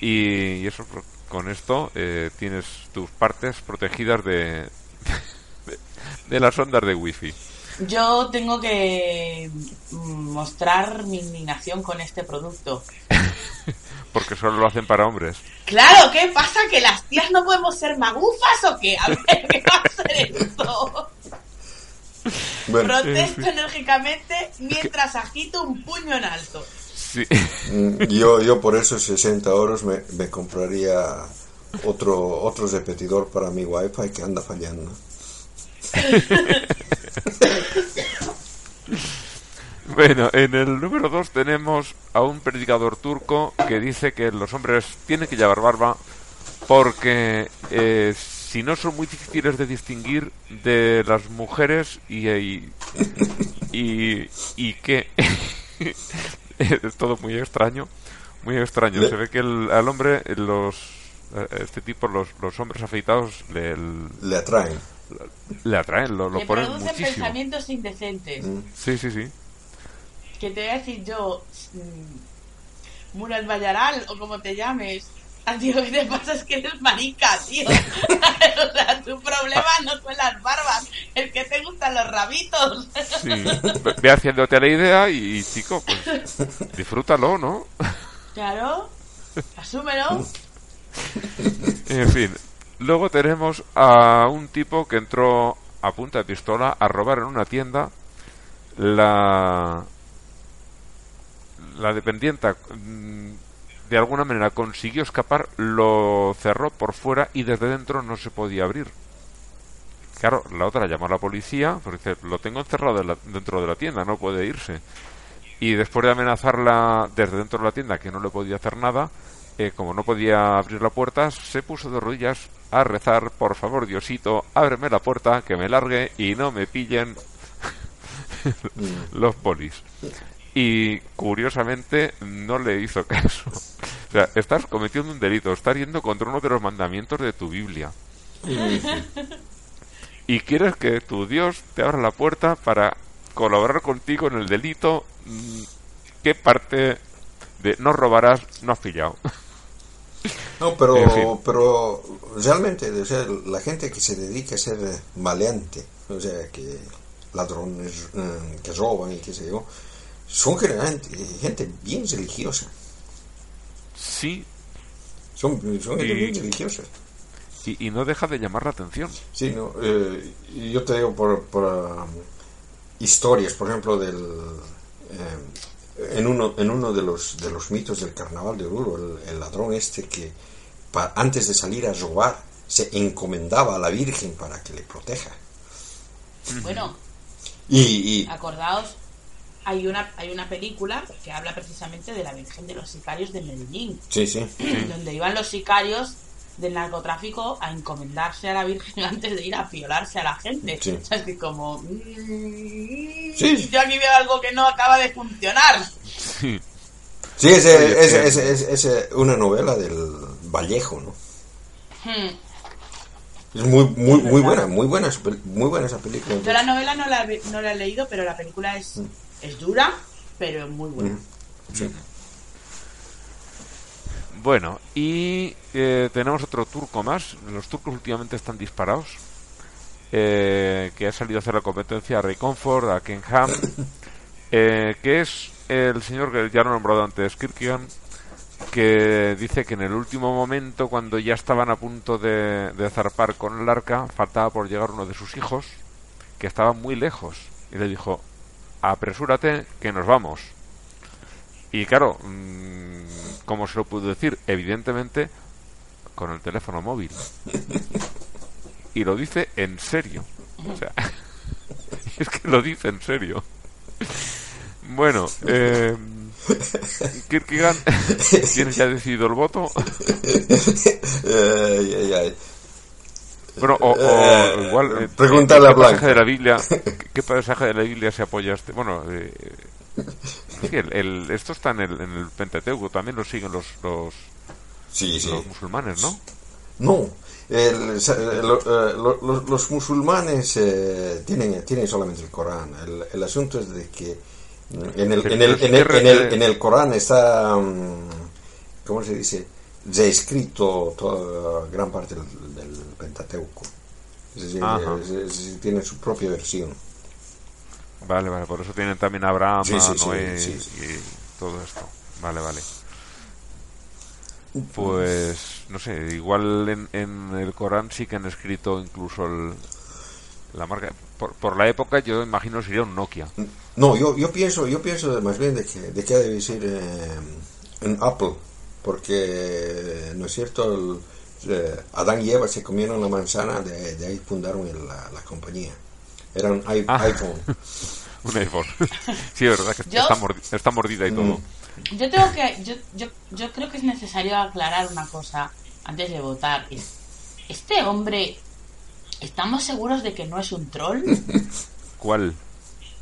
Y, y eso pro- con esto eh, tienes tus partes protegidas de, de, de las ondas de wifi. Yo tengo que mm, mostrar mi indignación con este producto. Porque solo lo hacen para hombres. Claro, ¿qué pasa? ¿Que las tías no podemos ser magufas o qué? A ver, ¿qué va a ser esto? Bueno, Protesto enérgicamente mientras agito un puño en alto. Sí. mm, yo, yo por esos 60 euros me, me compraría otro, otro repetidor para mi wifi que anda fallando. Bueno, en el número 2 tenemos a un predicador turco que dice que los hombres tienen que llevar barba porque eh, si no son muy difíciles de distinguir de las mujeres y y, y, y que es todo muy extraño, muy extraño. Se ve que el, al hombre los eh, este tipo los, los hombres afeitados le, Le atraen. le atraen, lo, lo Le ponen producen muchísimo. pensamientos indecentes. Mm. Sí, sí, sí. Que te voy a decir yo, mm, Murad Bayaral, o como te llames. Ah, Tío, ¿qué te pasa? Es que eres marica, tío. o sea, tu problema no son las barbas, es que te gustan los rabitos. Sí, ve- ve haciéndote la idea y, chico, pues disfrútalo, ¿no? claro, asúmelo. En fin, luego tenemos a un tipo que entró a punta de pistola a robar en una tienda. La la dependienta mm, de alguna manera consiguió escapar, lo cerró por fuera y desde dentro no se podía abrir. Claro, la otra llamó a la policía, porque dice, lo tengo encerrado dentro de la tienda, no puede irse. Y después de amenazarla desde dentro de la tienda, que no le podía hacer nada, eh, como no podía abrir la puerta, se puso de rodillas a rezar, por favor, Diosito, ábreme la puerta, que me largue y no me pillen los polis. Y curiosamente no le hizo caso. O sea, estás cometiendo un delito, estás yendo contra uno de los mandamientos de tu Biblia. Y quieres que tu Dios te abra la puerta para colaborar contigo en el delito. mm, ¿Qué parte de no robarás no has pillado? No, pero, En fin. pero realmente, o sea, la gente que se dedica a ser maleante, o sea, que ladrones eh, que roban y qué sé yo, son generalmente gente bien religiosa. Sí, Son, son gente Y- bien religiosa. y, y no deja de llamar la atención. Sí, no, eh, yo te digo por, por um, historias, por ejemplo, del eh, en uno en uno de los de los mitos del carnaval de Oruro, el, el ladrón este que pa- antes de salir a robar se encomendaba a la Virgen para que le proteja. Bueno, Y, y acordaos, hay una, hay una película que habla precisamente de la Virgen de los Sicarios de Medellín. sí, sí, donde iban los sicarios del narcotráfico a encomendarse a la Virgen antes de ir a violarse a la gente. Sí. O sea, es que como... mm, Sí. Yo aquí veo algo que no acaba de funcionar. Sí, sí, es, es, es, es- es, una novela del Vallejo, ¿no? Hmm. Es muy muy muy buena, muy buena, muy buena esa película. Yo la novela no la, he- no la he leído, pero la película es, es dura, pero muy buena. Sí. Bueno, y eh, tenemos otro turco más. Los turcos últimamente están disparados. eh, que ha salido a hacer la competencia a Ray Comfort, a Ken Ham, eh, que es el señor que ya lo he nombrado antes, Kierkegaard, que dice que en el último momento, cuando ya estaban a punto de, de zarpar con el arca, faltaba por llegar uno de sus hijos, que estaba muy lejos, y le dijo, apresúrate, que nos vamos. Y claro, mm, ¿cómo se lo pudo decir? Evidentemente, con el teléfono móvil. Y lo dice en serio. O sea, es que lo dice en serio. Bueno, eh, Kierkegaard, ¿tienes ya decidido el voto? Bueno, o, o Eh, igual. eh, pregúntale ¿qué a Blanca. pasaje de la Biblia, ¿qué, pasaje de la Biblia se apoya este? Bueno, eh, sí, el, el- esto está en el, en el Pentateuco, también lo siguen los, los, Sí, sí. los musulmanes, ¿no? No, el- eh, lo- eh, lo- los, los musulmanes eh, tienen, tienen solamente el Corán. El, el asunto es de que mm, en el, en el, en en en el Corán está, mm, ¿cómo se dice? Ya escrito toda gran parte del, del Pentateuco. Es decir, Ajá. es- es- tiene su propia versión. Vale, vale, por eso tienen también Abraham, Sí, sí, Noé sí. y todo esto. Vale, vale. Pues, no sé, igual en, en el Corán sí que han escrito incluso el, la marca. Por, por la época yo imagino sería un Nokia. No, yo, yo pienso, yo pienso más bien de que, de que ha de ser eh, en Apple, porque no es cierto, el- eh, Adán y Eva se comieron una manzana, de, de ahí fundaron el- la, la compañía. Era un i- Ah. iPhone. Un iPhone. sí, es verdad que Yo- está, mordi- está mordida y todo. Mm. Yo tengo que. Yo, yo, yo creo que es necesario aclarar una cosa antes de votar. Es, Este hombre. ¿Estamos seguros de que no es un troll? ¿Cuál?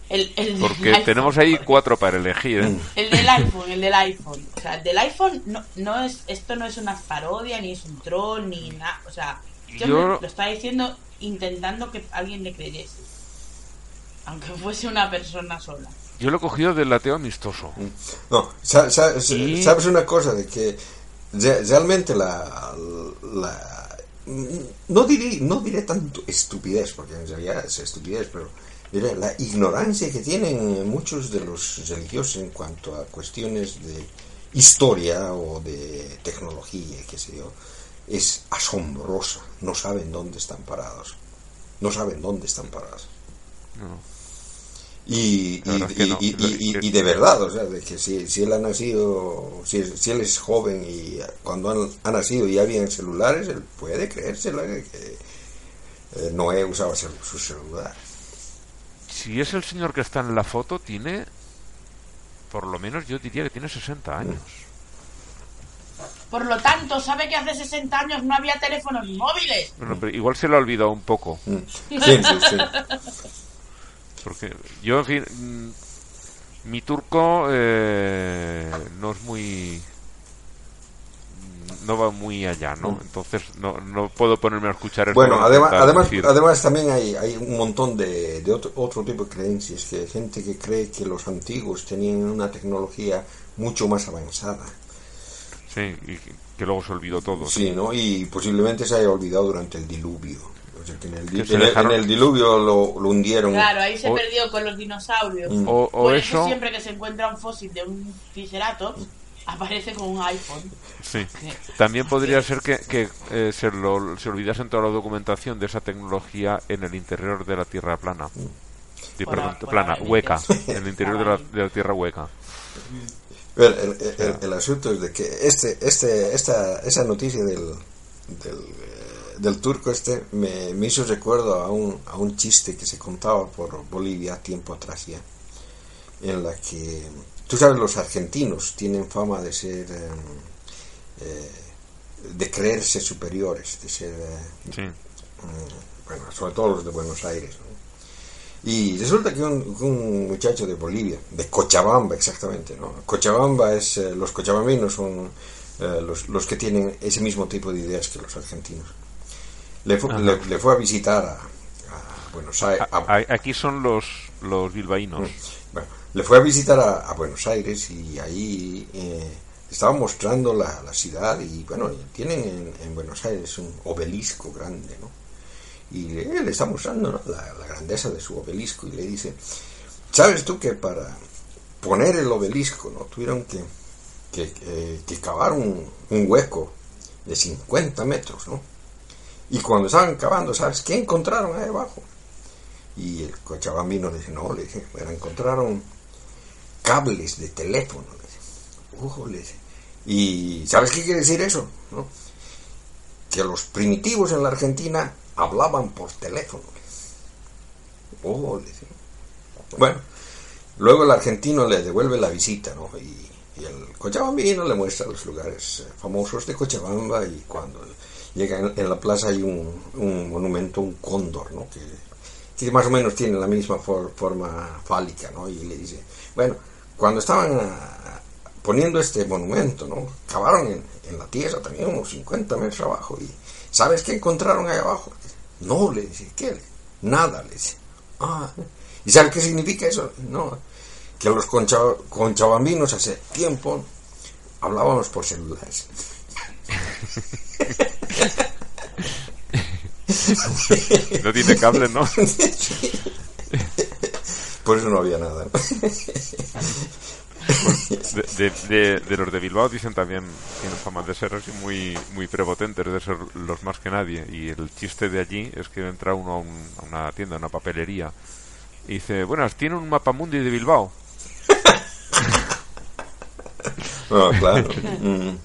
El, el del Porque iPhone, tenemos ahí cuatro para elegir. ¿eh? El del iPhone, el del iPhone. O sea, el del iPhone no, no es, esto no es una parodia, ni es un troll, ni nada. O sea, Yo- hombre lo está diciendo intentando que alguien le creyese. Aunque fuese una persona sola. Yo lo he cogido del ateo amistoso. No, sa- sa- Y- sabes una cosa, de que re- realmente la... la no diré, no diré tanto estupidez, porque en realidad es estupidez, pero la ignorancia que tienen muchos de los religiosos en cuanto a cuestiones de historia o de tecnología, qué sé yo, es asombrosa. No saben dónde están parados. No saben dónde están parados. No. Y, es que no. de verdad, o sea, de que si, si él ha nacido, si, si él es joven y cuando han- ha nacido ya había celulares, él puede creérselo que, eh, Noé usaba su celular. Si es el señor que está en la foto, tiene. Por lo menos yo diría que tiene 60 años. Por lo tanto, ¿sabe que hace 60 años no había teléfonos móviles? Bueno, pero igual se lo ha olvidado un poco. Mm. Sí, sí, sí. Porque yo, en fin, mm, mi turco eh, no es muy. No va muy allá, ¿no? Entonces no, no puedo ponerme a escuchar Mm. Bueno, además, además, decir- además también hay, hay un montón de, de otro, otro tipo de creencias, que hay gente que cree que los antiguos tenían una tecnología mucho más avanzada. Sí, y que, luego se olvidó todo. Sí, ¿no? Y posiblemente se haya olvidado durante el diluvio. O sea, que en el, di- Que se en el- dejaron- en el diluvio lo, lo hundieron. Claro, ahí se O- perdió con los dinosaurios. Mm. O, o Por eso eso. siempre que se encuentra un fósil de un Triceratops, aparece con un iPhone. Sí. También podría ser que, que, eh, se, lo, se olvidasen toda la documentación de esa tecnología en el interior de la Tierra plana. Sí, Por perdón, a- por plana, hueca. En el interior de la, de la Tierra hueca. Pero el, el- el- el asunto es de que este, este, esta, esa noticia del, del, eh, del turco este me, me hizo recuerdo a un, a un chiste que se contaba por Bolivia tiempo atrás ya, en la que, tú sabes, los argentinos tienen fama de ser, eh, eh, de creerse superiores, de ser... eh, Sí. Mm, bueno, sobre todo los de Buenos Aires. ¿no? Y resulta que un, muchacho de Bolivia, de Cochabamba exactamente, ¿no? Cochabamba es, los cochabambinos son los, los que tienen ese mismo tipo de ideas que los argentinos. Le, fu- Ajá. le- le fue a visitar a, a Buenos Aires. A- a- aquí son los, los bilbaínos. Bueno, le fue a visitar a, Buenos Aires y ahí eh, estaba mostrando la, la ciudad y bueno, tienen en, en Buenos Aires un obelisco grande, ¿no? Y le, le está mostrando la, grandeza de su obelisco y le dice, ¿sabes tú que para poner el obelisco, ¿no? Tuvieron que, que, eh, que cavar un, hueco de 50 metros, ¿no? Y cuando estaban cavando, ¿sabes qué encontraron ahí abajo? Y el cochabambino dice, no, le dije, bueno, encontraron cables de teléfono. Le dice, "Ojo", le dice. ¿Y sabes qué quiere decir eso? ¿No? Que los primitivos en la Argentina hablaban por teléfono. le dice. Ojo, le dice. Bueno, luego el argentino le devuelve la visita, ¿no? Y, y el cochabambino le muestra los lugares eh, famosos de Cochabamba y cuando llega en, la plaza hay un, monumento, un cóndor, ¿no? Que, más o menos tiene la misma for- forma fálica, ¿no? Y le dice, bueno, cuando estaban ah, poniendo este monumento, ¿no? Cavaron en, en la tierra también unos 50 metros abajo y ¿sabes qué encontraron ahí abajo? No, le dice, ¿qué? Nada, le dice. Ah, ¿y sabes qué significa eso? No, que los concha- conchabambinos hace tiempo hablábamos por celulares. No tiene cable, ¿no? Por eso no había nada. De, de, de- de los de Bilbao dicen también, tienen fama de ser así muy, muy prepotentes, de ser los más que nadie. Y el chiste de allí es que entra uno a, un- a una tienda, a una papelería, y dice, buenas, ¿tiene un mapa mundi de Bilbao? No, claro. Mm.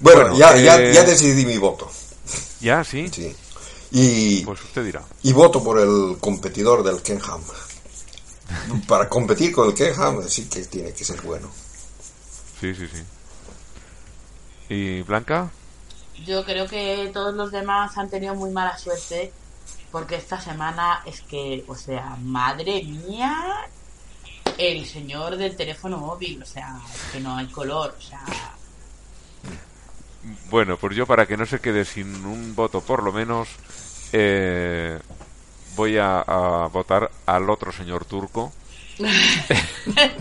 Bueno, Bueno, ya, ya, eh, ya decidí mi voto. Ya, sí. Sí. Y, Pues usted dirá. y voto por el competidor del Kenham. Para competir con el Kenham sí que tiene que ser bueno. Sí, sí, sí. ¿Y Blanca? Yo creo que todos los demás han tenido muy mala suerte porque esta semana es que, o sea, madre mía, el señor del teléfono móvil, o sea, es que no hay color, o sea, Bueno, pues yo para que no se quede sin un voto por lo menos, eh, voy a, a votar al otro señor turco,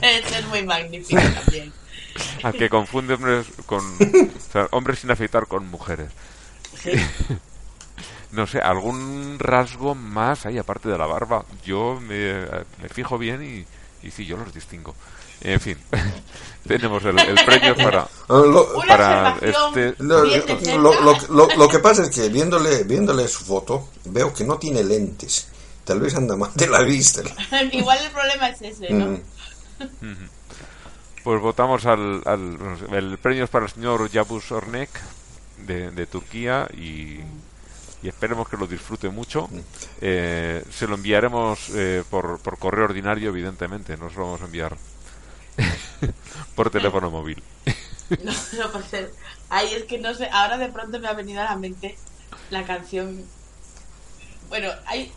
Ese es muy magnífico también. al que confunde hombres con o sea, hombres sin afeitar con mujeres. Sí. No sé, algún rasgo más ahí aparte de la barba. Yo me, me fijo bien y, y sí, yo los distingo. En fin, tenemos el, el premio para, Ah, para este... lo, lo- lo- lo- lo que pasa es que viéndole, viéndole su foto, veo que no tiene lentes. Tal vez anda mal de la vista. Igual el problema es ese, ¿no? Mm. Pues votamos al, al el premio es para el señor Yavuz Ornek de, de Turquía y, y esperemos que lo disfrute mucho. Eh, se lo enviaremos eh, por, por correo ordinario, evidentemente, no se lo vamos a enviar por teléfono móvil. No, no puede ser. Ay, es que no sé, ahora de pronto me ha venido a la mente la canción. Bueno, hay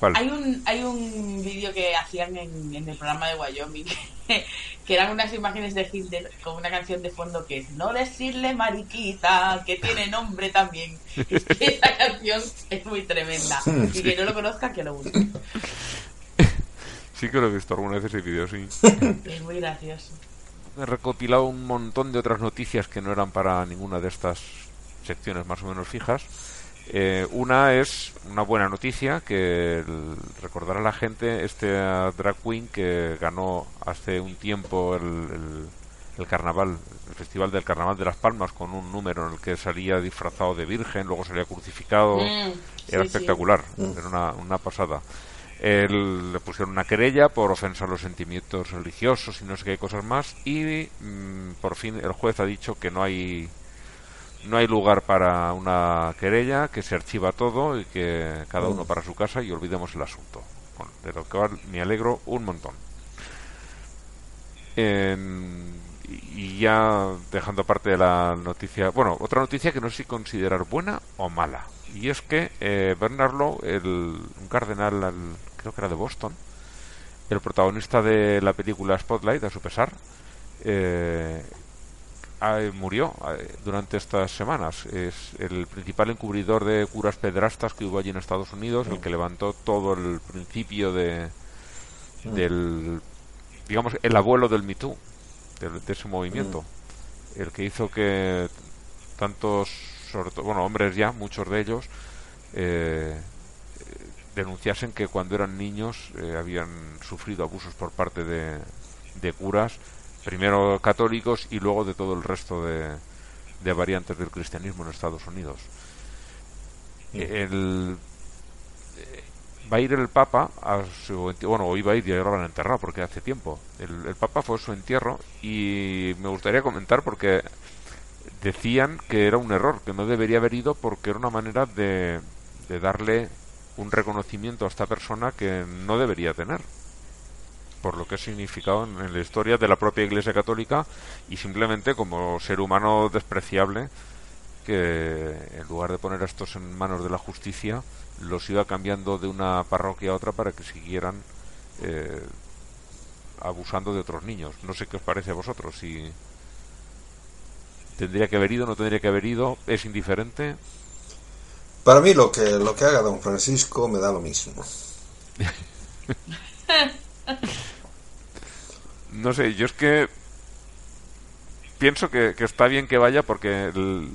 ¿Cuál? hay un hay un vídeo que hacían en, en el programa de Wyoming que eran unas imágenes de Hitler con una canción de fondo que es No decirle mariquita, que tiene nombre también. Es que esa canción es muy tremenda. Y que no lo conozca, que lo busque. Sí que lo he visto alguna vez ese vídeo, sí. Es muy gracioso. He recopilado un montón de otras noticias que no eran para ninguna de estas secciones más o menos fijas. Eh, una es una buena noticia que el- recordará a la gente este drag queen que ganó hace un tiempo el, el- el carnaval, el festival del carnaval de las Palmas con un número en el que salía disfrazado de virgen, luego salía crucificado. Mm, Era sí, sí. espectacular, era una, una pasada. Él, le pusieron una querella por ofensa a los sentimientos religiosos y no sé qué cosas más y mm, por fin el juez ha dicho que no hay no hay lugar para una querella, que se archiva todo y que cada uno para su casa y olvidemos el asunto. De lo cual me alegro un montón. Y ya dejando aparte de la noticia, bueno, otra noticia que no sé si considerar buena o mala. Y es que eh, Bernard el, un cardenal, al- creo que era de Boston, el protagonista de la película Spotlight, a su pesar, eh, murió eh, durante estas semanas. Es el principal encubridor de curas pedrastas que hubo allí en Estados Unidos, el que levantó todo el principio de del digamos el abuelo del Me Too, de ese movimiento, el que hizo que tantos sobre todo, bueno hombres ya muchos de ellos eh, denunciasen que cuando eran niños eh, habían sufrido abusos por parte de, de curas, primero católicos y luego de todo el resto de, de variantes del cristianismo en Estados Unidos. El, eh, va a ir el Papa a su bueno, va a ir y ahora lo han enterrado porque hace tiempo. El, el Papa fue a su entierro y me gustaría comentar porque decían que era un error, que no debería haber ido porque era una manera de, de darle un reconocimiento a esta persona que no debería tener por lo que ha significado en, la historia de la propia Iglesia Católica y simplemente como ser humano despreciable que en lugar de poner a estos en manos de la justicia los iba cambiando de una parroquia a otra para que siguieran eh, abusando de otros niños. No sé qué os parece a vosotros, si tendría que haber ido, no tendría que haber ido, es indiferente. Para mí lo que, lo que haga don Francisco me da lo mismo. No sé, yo es que pienso que, que está bien que vaya porque el-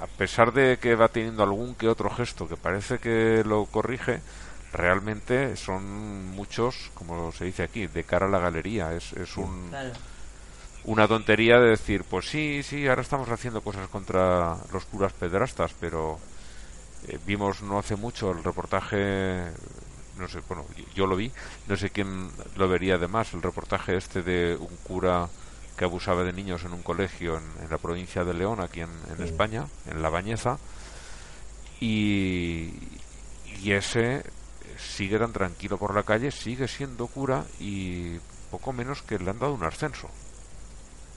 a pesar de que va teniendo algún que otro gesto que parece que lo corrige, realmente son muchos, como se dice aquí, de cara a la galería. Es, es un, Claro. una tontería de decir, pues sí, sí, ahora estamos haciendo cosas contra los curas pederastas, pero eh, vimos no hace mucho el reportaje, no sé, bueno, yo- lo vi, no sé quién lo vería además, el reportaje este de un cura que abusaba de niños en un colegio en, en la provincia de León, aquí en, en España, en La Bañeza, y, y ese sigue tan tranquilo por la calle, sigue siendo cura y poco menos que le han dado un ascenso.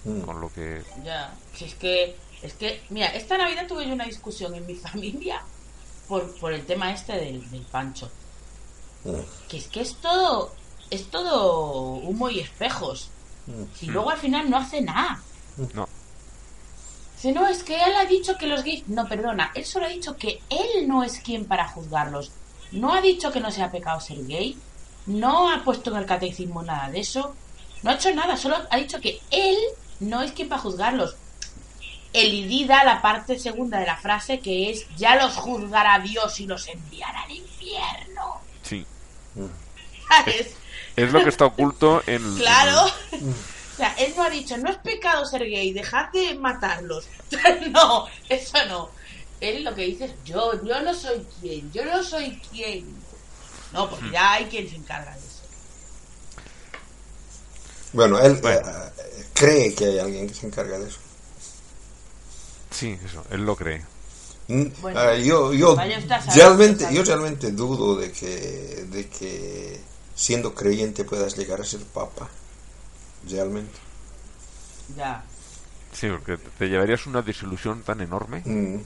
Mm. Con lo que Ya, si es que, es que, mira, esta Navidad tuve yo una discusión en mi familia por, por el tema este del, del pancho. Mm. Que es que es todo, es todo humo y espejos. Mm. Y luego al final no hace nada. no, Si no, es que él ha dicho que los gays... No, perdona, él solo ha dicho que él no es quien para juzgarlos. No ha dicho que no sea pecado ser gay. No ha puesto en el catecismo nada de eso. No ha hecho nada, solo ha dicho que él no es quien para juzgarlos. Elidida la parte segunda de la frase que es ya los juzgará Dios y los enviará al infierno. sí. ¿Sabes? Es lo que está oculto en el- Claro. O sea, él no ha dicho, no es pecado ser gay, dejad de matarlos. no, eso no. Él lo que dice es, yo, yo no soy quien, yo no soy quien. No, porque ya hay quien se encarga de eso. Bueno, él Bueno. eh, cree que hay alguien que se encarga de eso. Sí, eso, él lo cree. Mm, Bueno, ah, yo yo realmente yo realmente dudo de que de que siendo creyente puedas llegar a ser papa realmente Ya. Sí, porque te- llevarías una desilusión tan enorme Mm.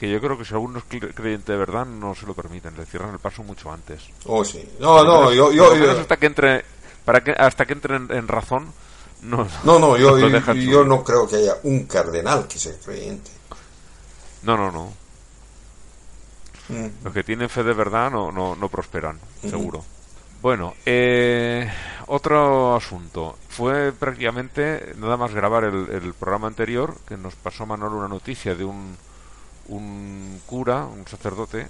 que yo creo que si alguno es cre- creyente de verdad no se lo permiten, le cierran el paso mucho antes. oh sí no no yo yo, yo- hasta que entre para que hasta que entre en, en razón no no. No yo, no creo que haya un cardenal que sea creyente. No no no. Mm. los que tienen fe de verdad no no, no prosperan seguro. Bueno eh, otro asunto. Fue prácticamente nada más grabar el, el programa anterior que nos pasó Manuel una noticia de un un cura un sacerdote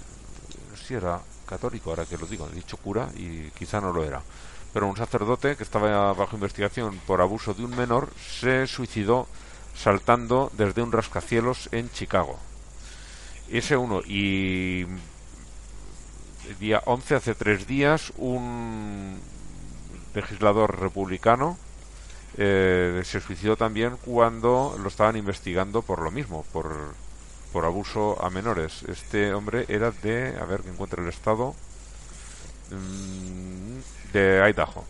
no sé si era católico ahora que lo digo he dicho cura y quizá no lo era pero un sacerdote que estaba bajo investigación por abuso de un menor se suicidó saltando desde un rascacielos en Chicago. Ese uno y el día 11 hace tres días un legislador republicano eh, se suicidó también cuando lo estaban investigando por lo mismo por por abuso a menores. Este hombre era de a ver que encuentre el estado de Idaho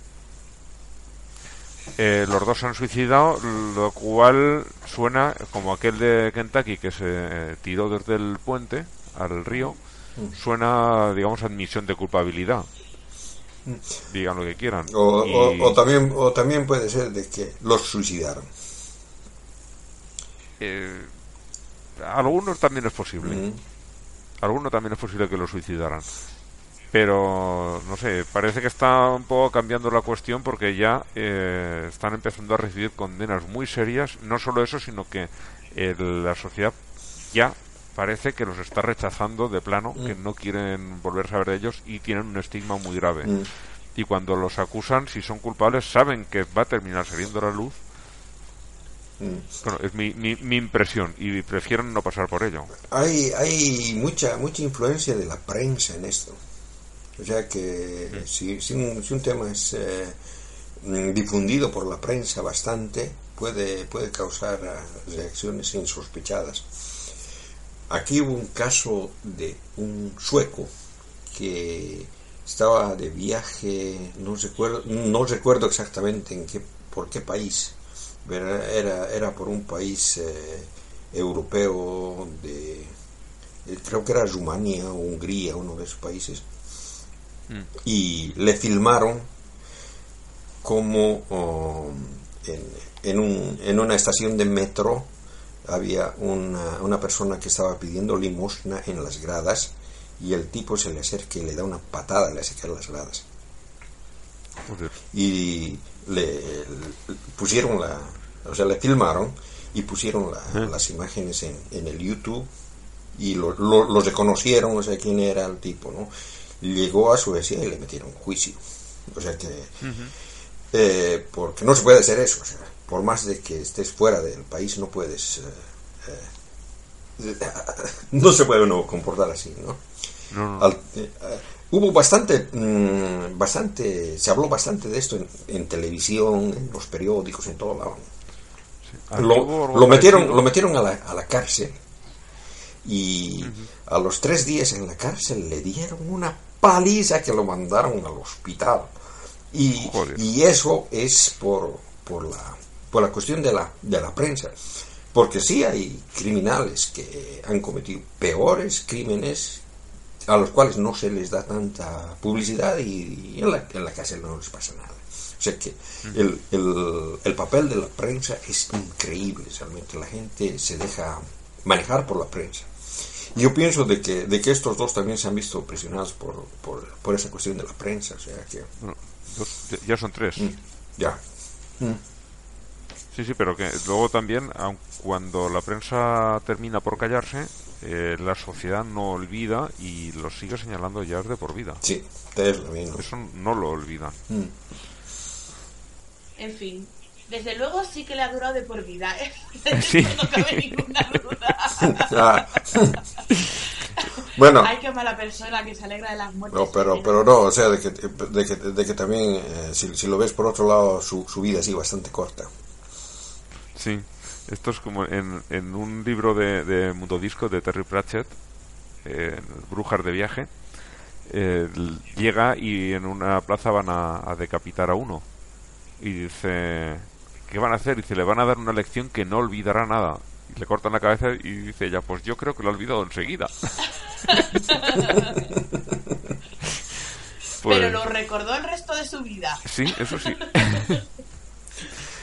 eh, los dos se han suicidado, lo cual suena como aquel de Kentucky que se eh, tiró desde el puente al río. Suena, digamos, admisión de culpabilidad. Digan lo que quieran. o, Y- o- o también o también puede ser de que los suicidaron eh, algunos también es posible. Mm. Algunos también es posible que lo suicidaran. Pero, no sé, parece que está un poco cambiando la cuestión porque ya eh, están empezando a recibir condenas muy serias. No solo eso, sino que eh, la sociedad ya parece que los está rechazando de plano, que Mm. no quieren volver a saber de ellos y tienen un estigma muy grave. Mm. Y cuando los acusan, si son culpables, saben que va a terminar saliendo a la luz. Mm. Bueno, es mi, mi, mi impresión y prefieren no pasar por ello. Hay, hay mucha, mucha influencia de la prensa en esto. O sea que si, un, si un tema es eh, difundido por la prensa bastante, puede, puede causar reacciones insospechadas. Aquí hubo un caso de un sueco que estaba de viaje, no recuerdo, no recuerdo exactamente en qué, por qué país, era, era por un país eh, europeo de, creo que era Rumanía o Hungría, uno de esos países, Mm. y le filmaron como oh, en, en, un, en una estación de metro había una, una persona que estaba pidiendo limosna en las gradas y el tipo se le acerca y le da una patada le hace caer las gradas Joder. y le, le pusieron la o sea le filmaron y pusieron la- las imágenes en, en el YouTube y lo, lo, lo reconocieron o sea quién era el tipo no llegó a Suecia y le metieron juicio. O sea que eh, porque no se puede hacer eso o sea, por más de que estés fuera del país no puedes eh, eh, no se puede uno comportar así no No, no. al- hubo bastante, mm, bastante, se habló bastante de esto en, en televisión, en los periódicos, en todo lado. Aquí Lo, lo metieron, lo metieron a la, a la cárcel y a los tres días en la cárcel le dieron una paliza que lo mandaron al hospital. Y, y eso es por, por, la, por la cuestión de la, de la prensa. Porque sí hay criminales que han cometido peores crímenes a los cuales no se les da tanta publicidad y, y en, la, en la cárcel no les pasa nada. O sea que el, el, el papel de la prensa es increíble, realmente la gente se deja manejar por la prensa. Y yo pienso de que, de que estos dos también se han visto presionados por, por, por esa cuestión de la prensa, o sea que No, ya- son tres. mm, ya. Sí, sí, pero que luego también, aun cuando la prensa termina por callarse, eh, la sociedad no olvida y lo sigue señalando ya es de por vida. Sí, es lo mismo. Eso no lo olvidan. Mm. En fin. Desde luego sí que le ha durado de por vida. ¿eh? Sí. No cabe ninguna duda. Bueno, Ay, qué mala persona que se alegra de las muertes. No, pero, pero no, o sea, de que, de que, de que también, eh, si, si lo ves por otro lado, su, su vida sí bastante corta. Sí, esto es como en, en un libro de, de Mundo Disco de Terry Pratchett, eh, Brujas de Viaje, eh, llega y en una plaza van a, a decapitar a uno. Y dice, ¿qué van a hacer? Dice, le van a dar una lección que no olvidará nada. Y le cortan la cabeza y dice ella, pues yo creo que lo ha olvidado enseguida. Pues, Pero lo recordó el resto de su vida. Sí, eso sí.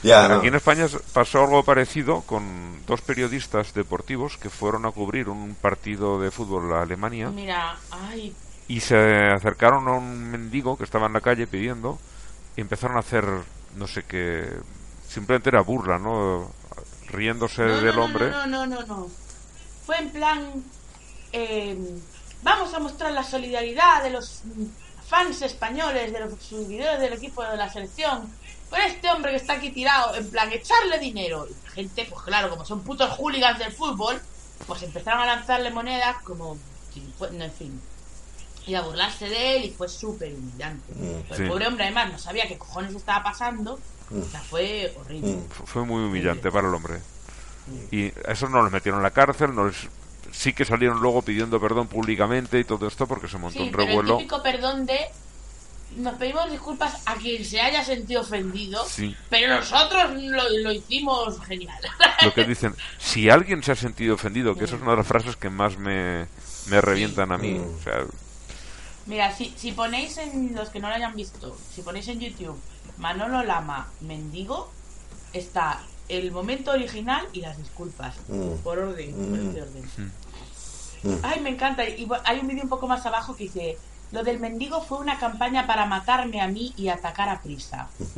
No. Aquí en España pasó algo parecido con dos periodistas deportivos que fueron a cubrir un partido de fútbol a Alemania Mira, ay, y se acercaron a un mendigo que estaba en la calle pidiendo y empezaron a hacer no sé qué simplemente era burla no riéndose no, del no, hombre No, no, no, no, no. Fue en plan. eh, vamos a mostrar la solidaridad de los fans españoles, de los seguidores del equipo de la selección, con este hombre que está aquí tirado, en plan, echarle dinero. Y la gente, pues claro, como son putos hooligans del fútbol, pues empezaron a lanzarle monedas como. en fin. Y a burlarse de él y fue súper humillante. Mm, sí. El pobre hombre, además, no sabía qué cojones estaba pasando. O sea, fue horrible. Mm. Fue muy humillante para el hombre y a esos no los metieron en la cárcel no les sí que salieron luego pidiendo perdón públicamente y todo esto porque se montó Sí, un pero el revuelo típico perdón de nos pedimos disculpas a quien se haya sentido ofendido, Sí. pero nosotros lo, lo hicimos genial. lo que dicen, si alguien se ha sentido ofendido, que esa es una de las frases que más me, me revientan a mí. Mm. O sea, Mira, si, si ponéis en los que no lo hayan visto, si ponéis en YouTube Manolo Lama Mendigo, está el momento original y las disculpas. Mm. Por orden, por Mm. este orden. Mm. Ay, me encanta. Y hay un vídeo un poco más abajo que dice: Lo del mendigo fue una campaña para matarme a mí y atacar a Prisa.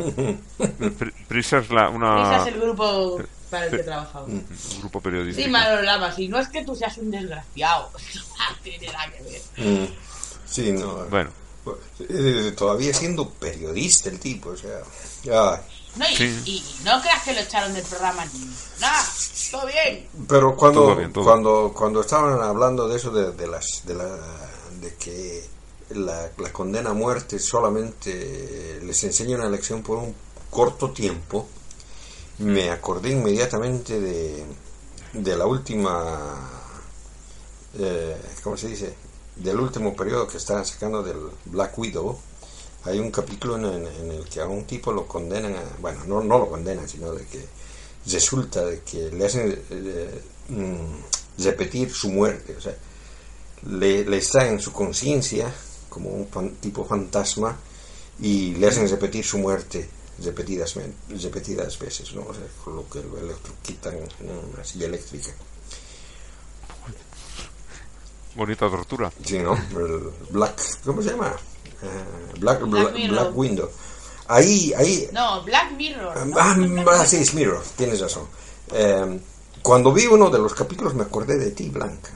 Pri- Prisa es la, Prisa una, es el grupo. para el que trabajaba. Un grupo periodístico. Sí, Manolo Lamas, y no es que tú seas un desgraciado. No tiene nada que ver. Mm. Sí, no. Bueno, eh, todavía siendo periodista el tipo, o sea. ay. No, y, Sí. y no creas que lo echaron del programa ni nada. Todo bien. Pero cuando Todo bien, todo. cuando cuando estaban hablando de eso de, de las de la de que la, la condena a muerte solamente les enseña una lección por un corto tiempo, me acordé inmediatamente de, de la última eh, ¿cómo se dice? Del último periodo que estaban sacando del Black Widow. Hay un capítulo en, en- en el que a un tipo lo condenan, bueno, no, no lo condenan, sino de que resulta de que le hacen eh, mm, repetir su muerte, o sea, le, le extraen su conciencia como un tipo fantasma y le hacen repetir su muerte repetidas, repetidas veces, ¿no? O sea, con lo que lo electrocutan en una silla eléctrica. Bonita tortura. Sí, ¿no? El Black, ¿cómo se llama? Eh, Black, Black Black, Window. Ahí, ahí, No, Black Mirror. ¿no? Ah, ah, sí, es Mirror, tienes razón. Eh, cuando vi uno de los capítulos me acordé de ti, Blanca.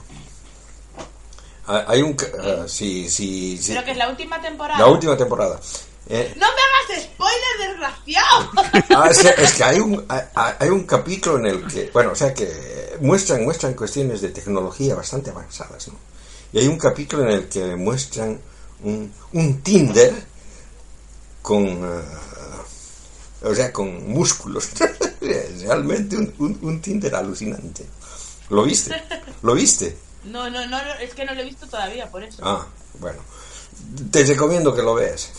Ah, Hay un... ca- ah, sí, sí, sí. Creo que es la última temporada. La última temporada. Eh, ¡No me hagas spoiler, desgraciado! ah, es, que, es que hay un, hay, hay un capítulo en el que, bueno, o sea que muestran, muestran cuestiones de tecnología bastante avanzadas, ¿no? Y hay un capítulo en el que muestran un, un Tinder con, ah, o sea, con músculos. Realmente un, un, un Tinder alucinante. ¿Lo viste? ¿Lo viste? No, no, no, no, es que no lo he visto todavía, por eso. Ah, bueno. Te recomiendo que lo veas.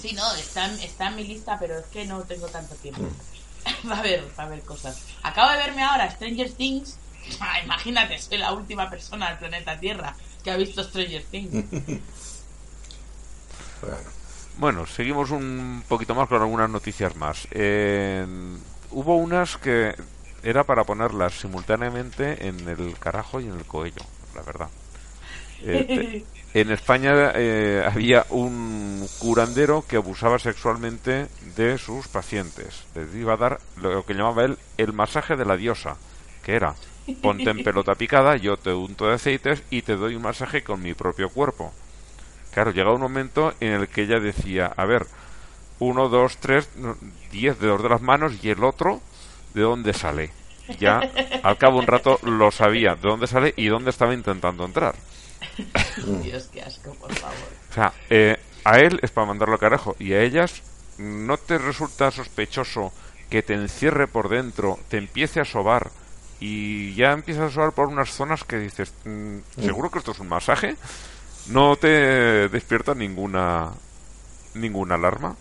Sí, no, está, en- está en mi lista, pero es que no tengo tanto tiempo. Mm. va a ver, va a ver cosas. Acabo de verme ahora Stranger Things. Ah, imagínate, soy la última persona del planeta Tierra que ha visto Stranger Things. Bueno. Bueno, seguimos un poquito más con algunas noticias más. Eh, hubo unas que era para ponerlas simultáneamente en el carajo y en el cuello, la verdad. Eh, te- en España eh, había un curandero que abusaba sexualmente de sus pacientes. Les iba a dar lo que llamaba él el masaje de la diosa, que era ponte en pelota picada, yo te unto de aceites y te doy un masaje con mi propio cuerpo. Claro, llega un momento en el que ella decía, a ver, uno, dos, tres, diez dedos de las manos y el otro, ¿de dónde sale? Ya, al cabo de un rato lo sabía, de dónde sale y dónde estaba intentando entrar. Dios, qué asco, por favor. O sea, eh, a él es para mandarlo al carajo y a ellas no te resulta sospechoso que te encierre por dentro, te empiece a sobar y ya empiezas a sobar por unas zonas que dices, mm, ¿seguro que esto es un masaje? No te despierta ninguna ninguna alarma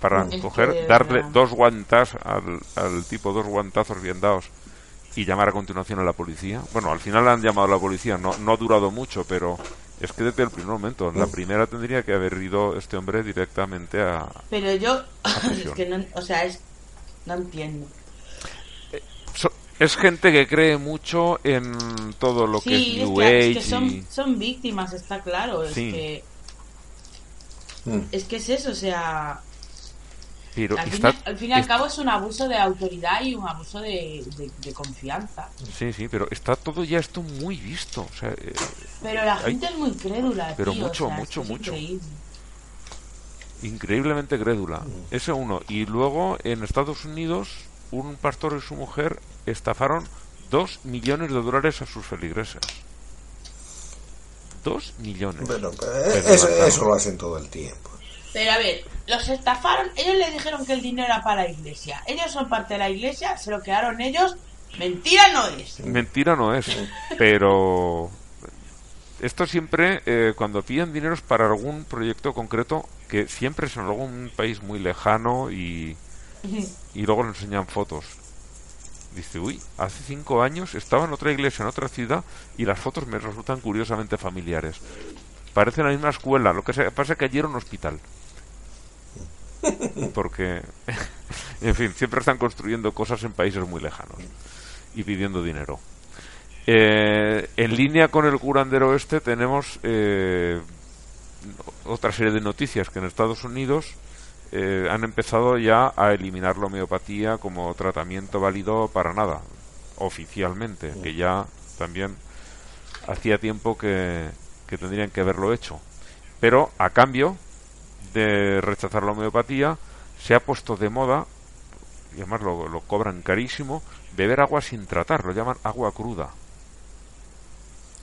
para Es coger, darle dos guantas al, al tipo, dos guantazos bien dados y llamar a continuación a la policía. Bueno, al final han llamado a la policía, no, no ha durado mucho, pero es que desde el primer momento, en la primera tendría que haber ido este hombre directamente a... Pero yo, es prisión. que no, o sea, es, no entiendo. So- es gente que cree mucho en todo lo que sí, es es New que, Age es que son, y- son víctimas, está claro. Es Sí. que Mm. es que es eso, o sea, Pero al fin, está- al fin y al está- cabo es un abuso de autoridad y un abuso de, de- de confianza. Sí, sí, pero está todo ya esto muy visto. O sea, eh, Pero la Hay- gente es muy crédula, pero tío, o mucho, sea, mucho, mucho. increíble. increíblemente crédula. Ese uno. Y luego en Estados Unidos, un pastor y su mujer estafaron dos millones de dólares a sus feligreses. Dos millones. Bueno, eh, Pero eso, mataron. eso lo hacen todo el tiempo. Pero a ver, los estafaron, ellos les dijeron que el dinero era para la iglesia. Ellos son parte de la iglesia, se lo quedaron ellos. Mentira no es. Mentira no es, pero esto siempre, eh, cuando piden dinero es para algún proyecto concreto, que siempre es en algún país muy lejano y, y luego le enseñan fotos. Dice, uy, hace cinco años estaba en otra iglesia, en otra ciudad, y las fotos me resultan curiosamente familiares. Parece la misma escuela, lo que pasa es que allí era un hospital. Porque, en fin, siempre están construyendo cosas en países muy lejanos y pidiendo dinero. Eh, en línea con el curandero este tenemos eh, otra serie de noticias que en Estados Unidos eh, han empezado ya a eliminar la homeopatía como tratamiento válido para nada, oficialmente, que ya también hacía tiempo que, que tendrían que haberlo hecho. Pero a cambio de rechazar la homeopatía, se ha puesto de moda, y además lo, lo cobran carísimo, beber agua sin tratar, lo llaman agua cruda.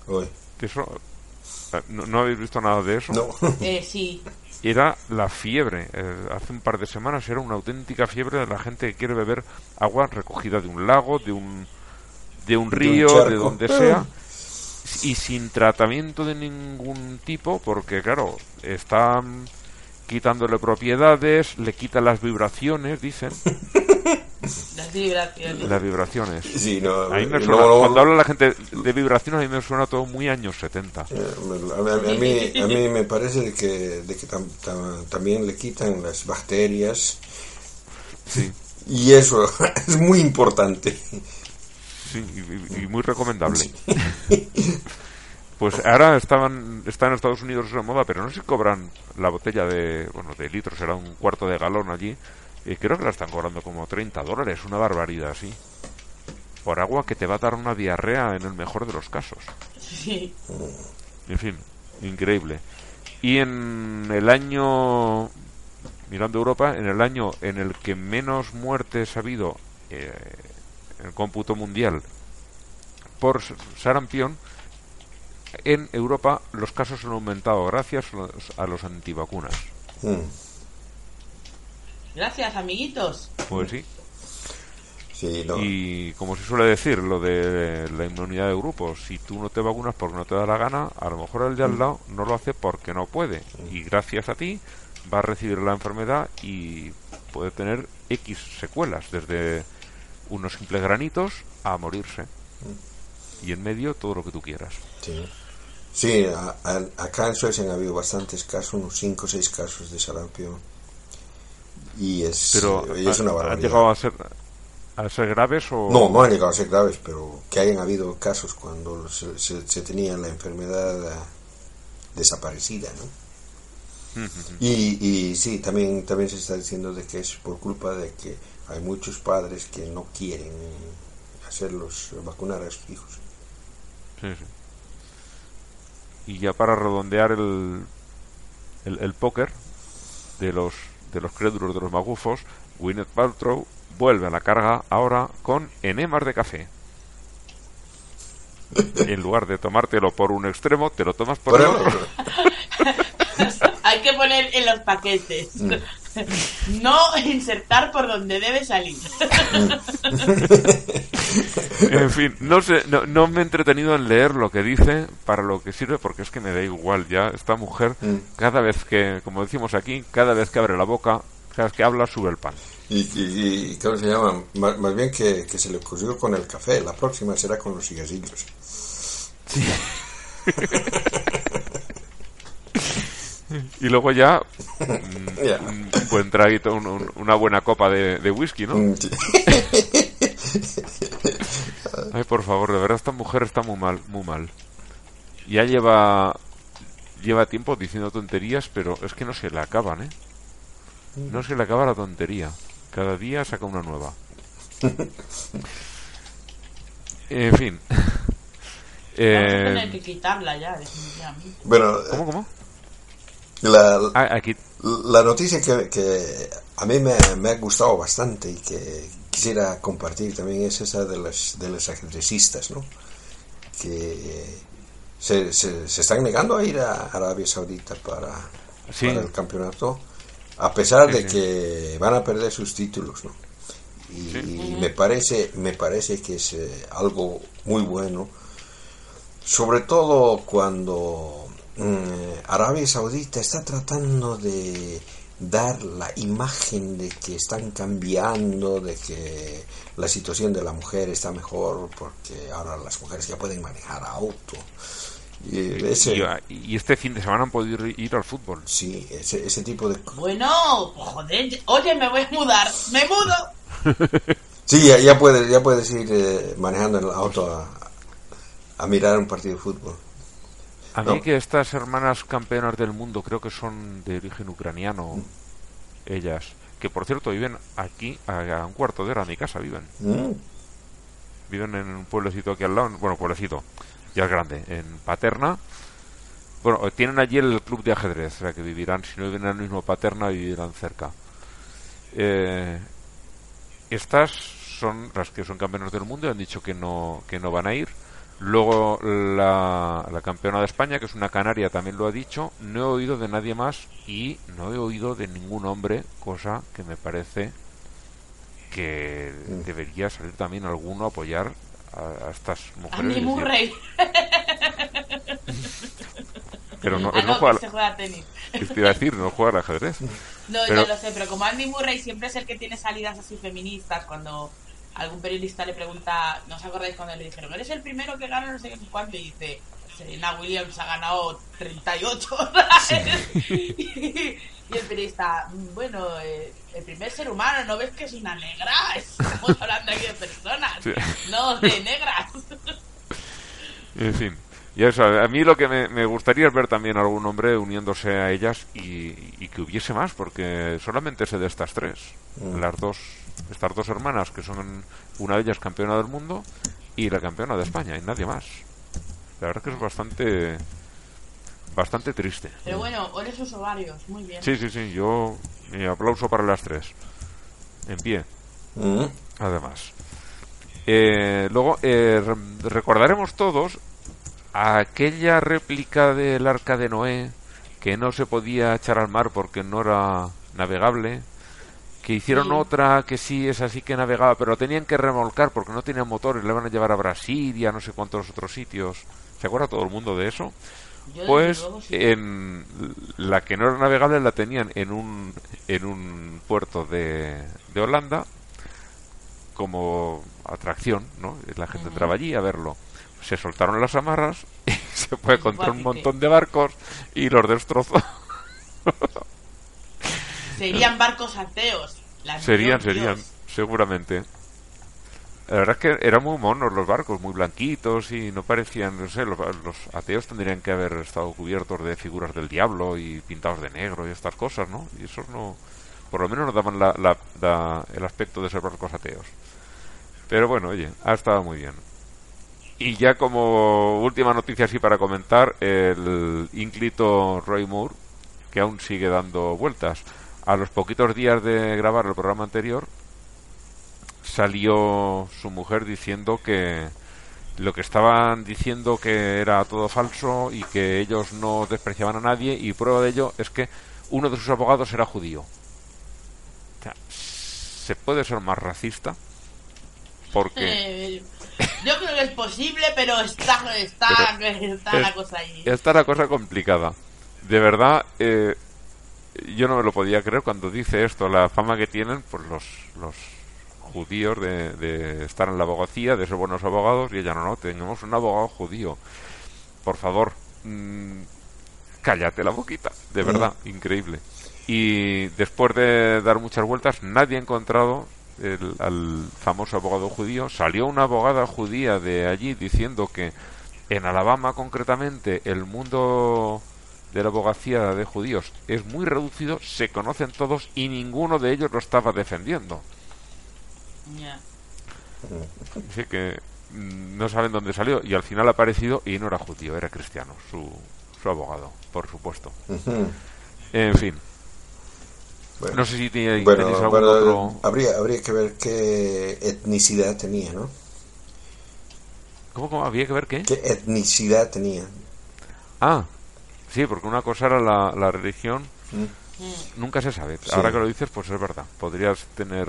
Uy, eso, eh, ¿no, no habéis visto nada de eso? no. Eh, sí. Era la fiebre. eh, hace un par de semanas era una auténtica fiebre de la gente que quiere beber agua recogida de un lago, de un, de un río, de charco. donde sea, y sin tratamiento de ningún tipo, porque claro, están quitándole propiedades, le quitan las vibraciones, dicen, Las vibraciones. las vibraciones. Sí, no. A mí me suena- luego- cuando habla la gente de vibraciones, a mí me suena todo muy años 70. Eh, A mí, a mí, a mí me parece de que, de que tam- tam- también le quitan las bacterias Sí, y eso es muy importante. sí, y, y- y muy recomendable. Pues ahora estaban está en Estados Unidos de moda, pero no sé si cobran la botella de bueno de litros, será un cuarto de galón allí. Y creo que la están cobrando como 30 dólares, una barbaridad así. Por agua que te va a dar una diarrea en el mejor de los casos. Sí. En fin, increíble. Y en el año, mirando Europa, en el año en el que menos muertes ha habido eh, en el cómputo mundial por sarampión, en Europa los casos han aumentado gracias a los, a los antivacunas. Mm, Gracias, amiguitos. Pues sí. Sí, no. Y como se suele decir, lo de la inmunidad de grupo, si tú no te vacunas porque no te da la gana, a lo mejor el de al lado no lo hace porque no puede. Y gracias a ti va a recibir la enfermedad y puede tener X secuelas, desde unos simples granitos a morirse. Y en medio todo lo que tú quieras. Sí, Sí, a- a- acá en Suecia han habido bastantes casos, unos 5 o 6 casos de sarampión. Y es, Pero y es ¿ha- una ¿han barbaridad. llegado a ser, a ser graves o...? No, no han llegado a ser graves, pero que hayan habido casos cuando se, se- se tenía la enfermedad eh, desaparecida, ¿no? Y, y sí, también, también se está diciendo de que es por culpa de que hay muchos padres que no quieren hacerlos vacunar a sus hijos. Sí, sí. Y ya para redondear el, el, el póker de los de los crédulos de los magufos, Gwyneth Paltrow vuelve a la carga ahora con enemas de café. En lugar de tomártelo por un extremo, te lo tomas por, Por el otro. otro. Hay que poner en los paquetes. No insertar por donde debe salir. En fin, no sé, no, no me he entretenido en leer lo que dice para lo que sirve, porque es que me da igual ya. Esta mujer, Mm. cada vez que, como decimos aquí, cada vez que abre la boca, cada vez que habla, sube el pan. Y, y, y ¿cómo se llama? Más, más bien que, que se le ocurrió con el café, la próxima será con los cigarrillos. Y luego ya, mm, Ya. un buen traguito, un- un- una buena copa de, de whisky, ¿no? Mm. Ay, por favor, de verdad esta mujer está muy mal, muy mal. Ya lleva lleva tiempo diciendo tonterías, pero es que no se le acaban, ¿eh? No se le acaba la tontería. Cada día saca una nueva. En fin. Vamos a tener Eh, que quitarla ya, definitivamente. Bueno, ¿Cómo, cómo? La, Ah, aquí. la noticia que, que a mí me, me ha gustado bastante y que quisiera compartir también es esa de las, de los ajedrecistas, ¿no? Que se, se, se están negando a ir a Arabia Saudita para, Sí. para el campeonato, a pesar Sí, de sí. que van a perder sus títulos, ¿no? Y, y me parece me parece que es eh, algo muy bueno, sobre todo cuando mm, Arabia Saudita está tratando de dar la imagen de que están cambiando, de que la situación de la mujer está mejor porque ahora las mujeres ya pueden manejar auto. Y ese, Y, y este fin de semana han podido ir, ir al fútbol. sí, ese, ese tipo de... Bueno, joder, oye, me voy a mudar. ¡Me mudo! Sí, ya, ya puedes, ya puedes ir eh, manejando el auto a, a mirar un partido de fútbol. A mí No. que estas hermanas campeonas del mundo creo que son de origen ucraniano. ellas. Que por cierto viven aquí, a, un cuarto de hora de mi casa viven. Mm. Viven en un pueblecito aquí al lado, bueno, pueblecito, ya es grande, en Paterna. Bueno, tienen allí el club de ajedrez, o sea que vivirán, si no viven en el mismo Paterna, vivirán cerca. Eh, estas son las que son campeonas del mundo y han dicho que no, que no van a ir. Luego la, la, campeona de España, que es una canaria, también lo ha dicho. No he oído de nadie más y no he oído de ningún hombre, cosa que me parece que Mm. debería salir también alguno a apoyar a, a estas mujeres. Andy y decir, Murray. Pero no, Ah, no, no juega, que se juega a tenis. te iba a decir, no juega al ajedrez. No, Pero- yo lo sé, pero como Andy Murray siempre es el que tiene salidas así feministas, cuando algún periodista le pregunta, ¿no os acordáis cuando le dijeron, eres el primero que gana no sé qué cuánto? Y dice, Serena Williams ha ganado 38, ¿sabes? y, el periodista, bueno, eh, el primer ser humano, ¿no ves que es una negra? Estamos hablando aquí de personas, Sí. no de negras. En fin. Y eso, a mí lo que me, me gustaría es ver también algún hombre uniéndose a ellas y, y que hubiese más, porque solamente sé de estas tres. Las dos, estas dos hermanas, que son una de ellas campeona del mundo y la campeona de España, y nadie más. La verdad que es bastante, bastante triste. Pero bueno, ole sus ovarios, muy bien. Sí, sí, sí, yo mi aplauso para las tres. En pie, Mm. además. Eh, luego, eh, re- recordaremos todos aquella réplica del arca de Noé que no se podía echar al mar porque no era navegable. Que hicieron Sí. otra que sí es así que navegaba, pero tenían que remolcar porque no tenían motores, le van a llevar a Brasil y a no sé cuántos otros sitios. ¿Se acuerda todo el mundo de eso? Yo, Pues luego, sí. en la que no era navegable la tenían en un en un puerto de, de Holanda como atracción, ¿no? La gente entraba allí a verlo. Se soltaron las amarras y se fue contra un montón de barcos y los destrozó. Serían barcos ateos. Las serían, Dios, serían, seguramente. La verdad es que eran muy monos los barcos, muy blanquitos y no parecían, no sé, los, los ateos tendrían que haber estado cubiertos de figuras del diablo y pintados de negro y estas cosas, ¿no? Y esos no, por lo menos no daban la, la- la- el aspecto de ser barcos ateos. Pero bueno, oye, ha estado muy bien. Y ya como última noticia así para comentar, el ínclito Roy Moore, que aún sigue dando vueltas. A los poquitos días de grabar el programa anterior, salió su mujer diciendo que lo que estaban diciendo que era todo falso y que ellos no despreciaban a nadie y prueba de ello es que uno de sus abogados era judío. O sea, ¿Se puede ser más racista? Porque Eh, yo creo que es posible, pero está, está, está la cosa ahí. está la cosa complicada. De verdad, eh, yo no me lo podía creer cuando dice esto, la fama que tienen pues los, los judíos de, de estar en la abogacía, de ser buenos abogados, y ella no, no, tenemos un abogado judío. Por favor, mm, cállate la boquita, de verdad, increíble. Y después de dar muchas vueltas, nadie ha encontrado el- al famoso abogado judío. Salió una abogada judía de allí diciendo que en Alabama concretamente el mundo de la abogacía de judíos es muy reducido, se conocen todos y ninguno de ellos lo estaba defendiendo. Ya. Así que mm, no saben dónde salió y al final ha aparecido y no era judío, era cristiano, su, su abogado, por supuesto. En fin, Bueno. no sé si tiene- Bueno, tenéis algún bueno, otro... habría, habría que ver qué etnicidad tenía, ¿no? ¿Cómo, cómo? ¿Había que ver qué? ¿Qué etnicidad tenía? Ah, sí, porque una cosa era la, la religión, Mm. nunca se sabe. Sí. Ahora que lo dices, pues es verdad. Podrías tener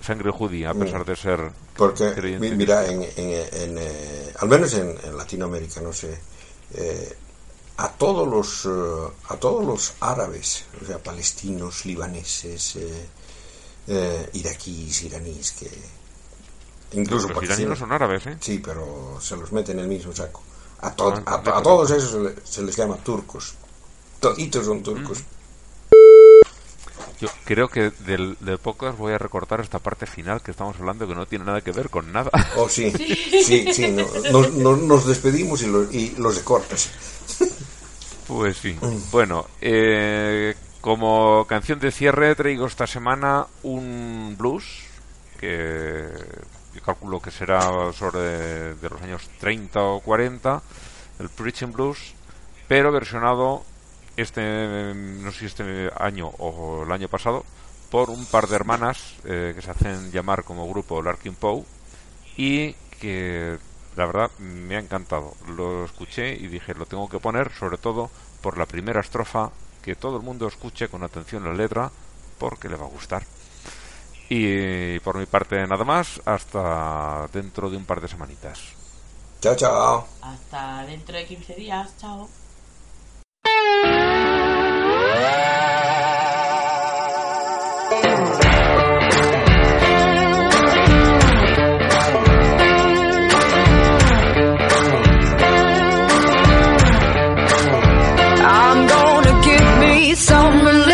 sangre judía a Mm. pesar de ser Porque, creyente mi- mira, en, en- en, eh, al menos en, en Latinoamérica, no sé, eh, a todos los eh, a todos los árabes, o sea, palestinos, libaneses, eh, iraquíes, iraníes, que incluso Los iraníes no son árabes, ¿eh? Sí, pero se los mete en el mismo saco. A, to- Ah, a, todos esos se, le- se les llama turcos. Toditos son turcos. Yo creo que del, del podcast voy a recortar esta parte final que estamos hablando que no tiene nada que ver con nada. Oh, sí, sí, sí, no- nos, nos- nos despedimos y, lo- y los recortas. Pues sí. Bueno, eh, Como canción de cierre traigo esta semana un blues que calculo que será sobre de los años 30 o 40, el Preaching Blues, pero versionado este no sé si este año o el año pasado por un par de hermanas eh, que se hacen llamar como grupo Larkin Poe y que la verdad me ha encantado. Lo escuché y dije, lo tengo que poner, sobre todo por la primera estrofa, que todo el mundo escuche con atención la letra, porque le va a gustar. Y por mi parte nada más, hasta dentro de un par de semanitas. Chao, chao. Hasta dentro de 15 días. Chao. I'm gonna give me some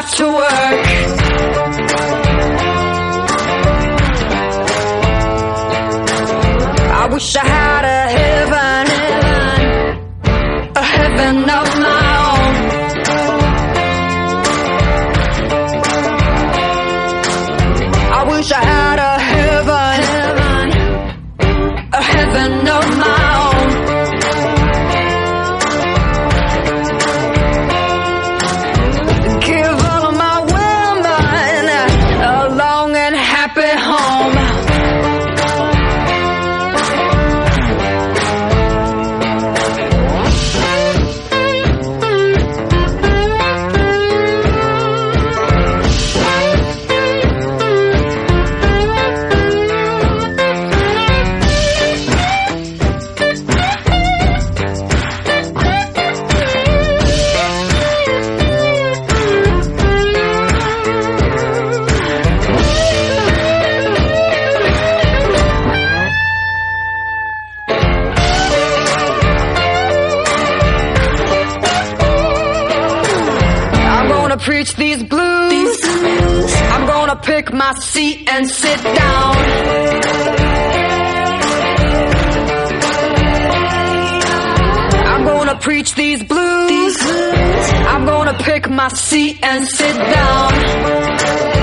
have to work. I wish I had my seat and sit down. I'm gonna preach these blues. I'm gonna pick my seat and sit down.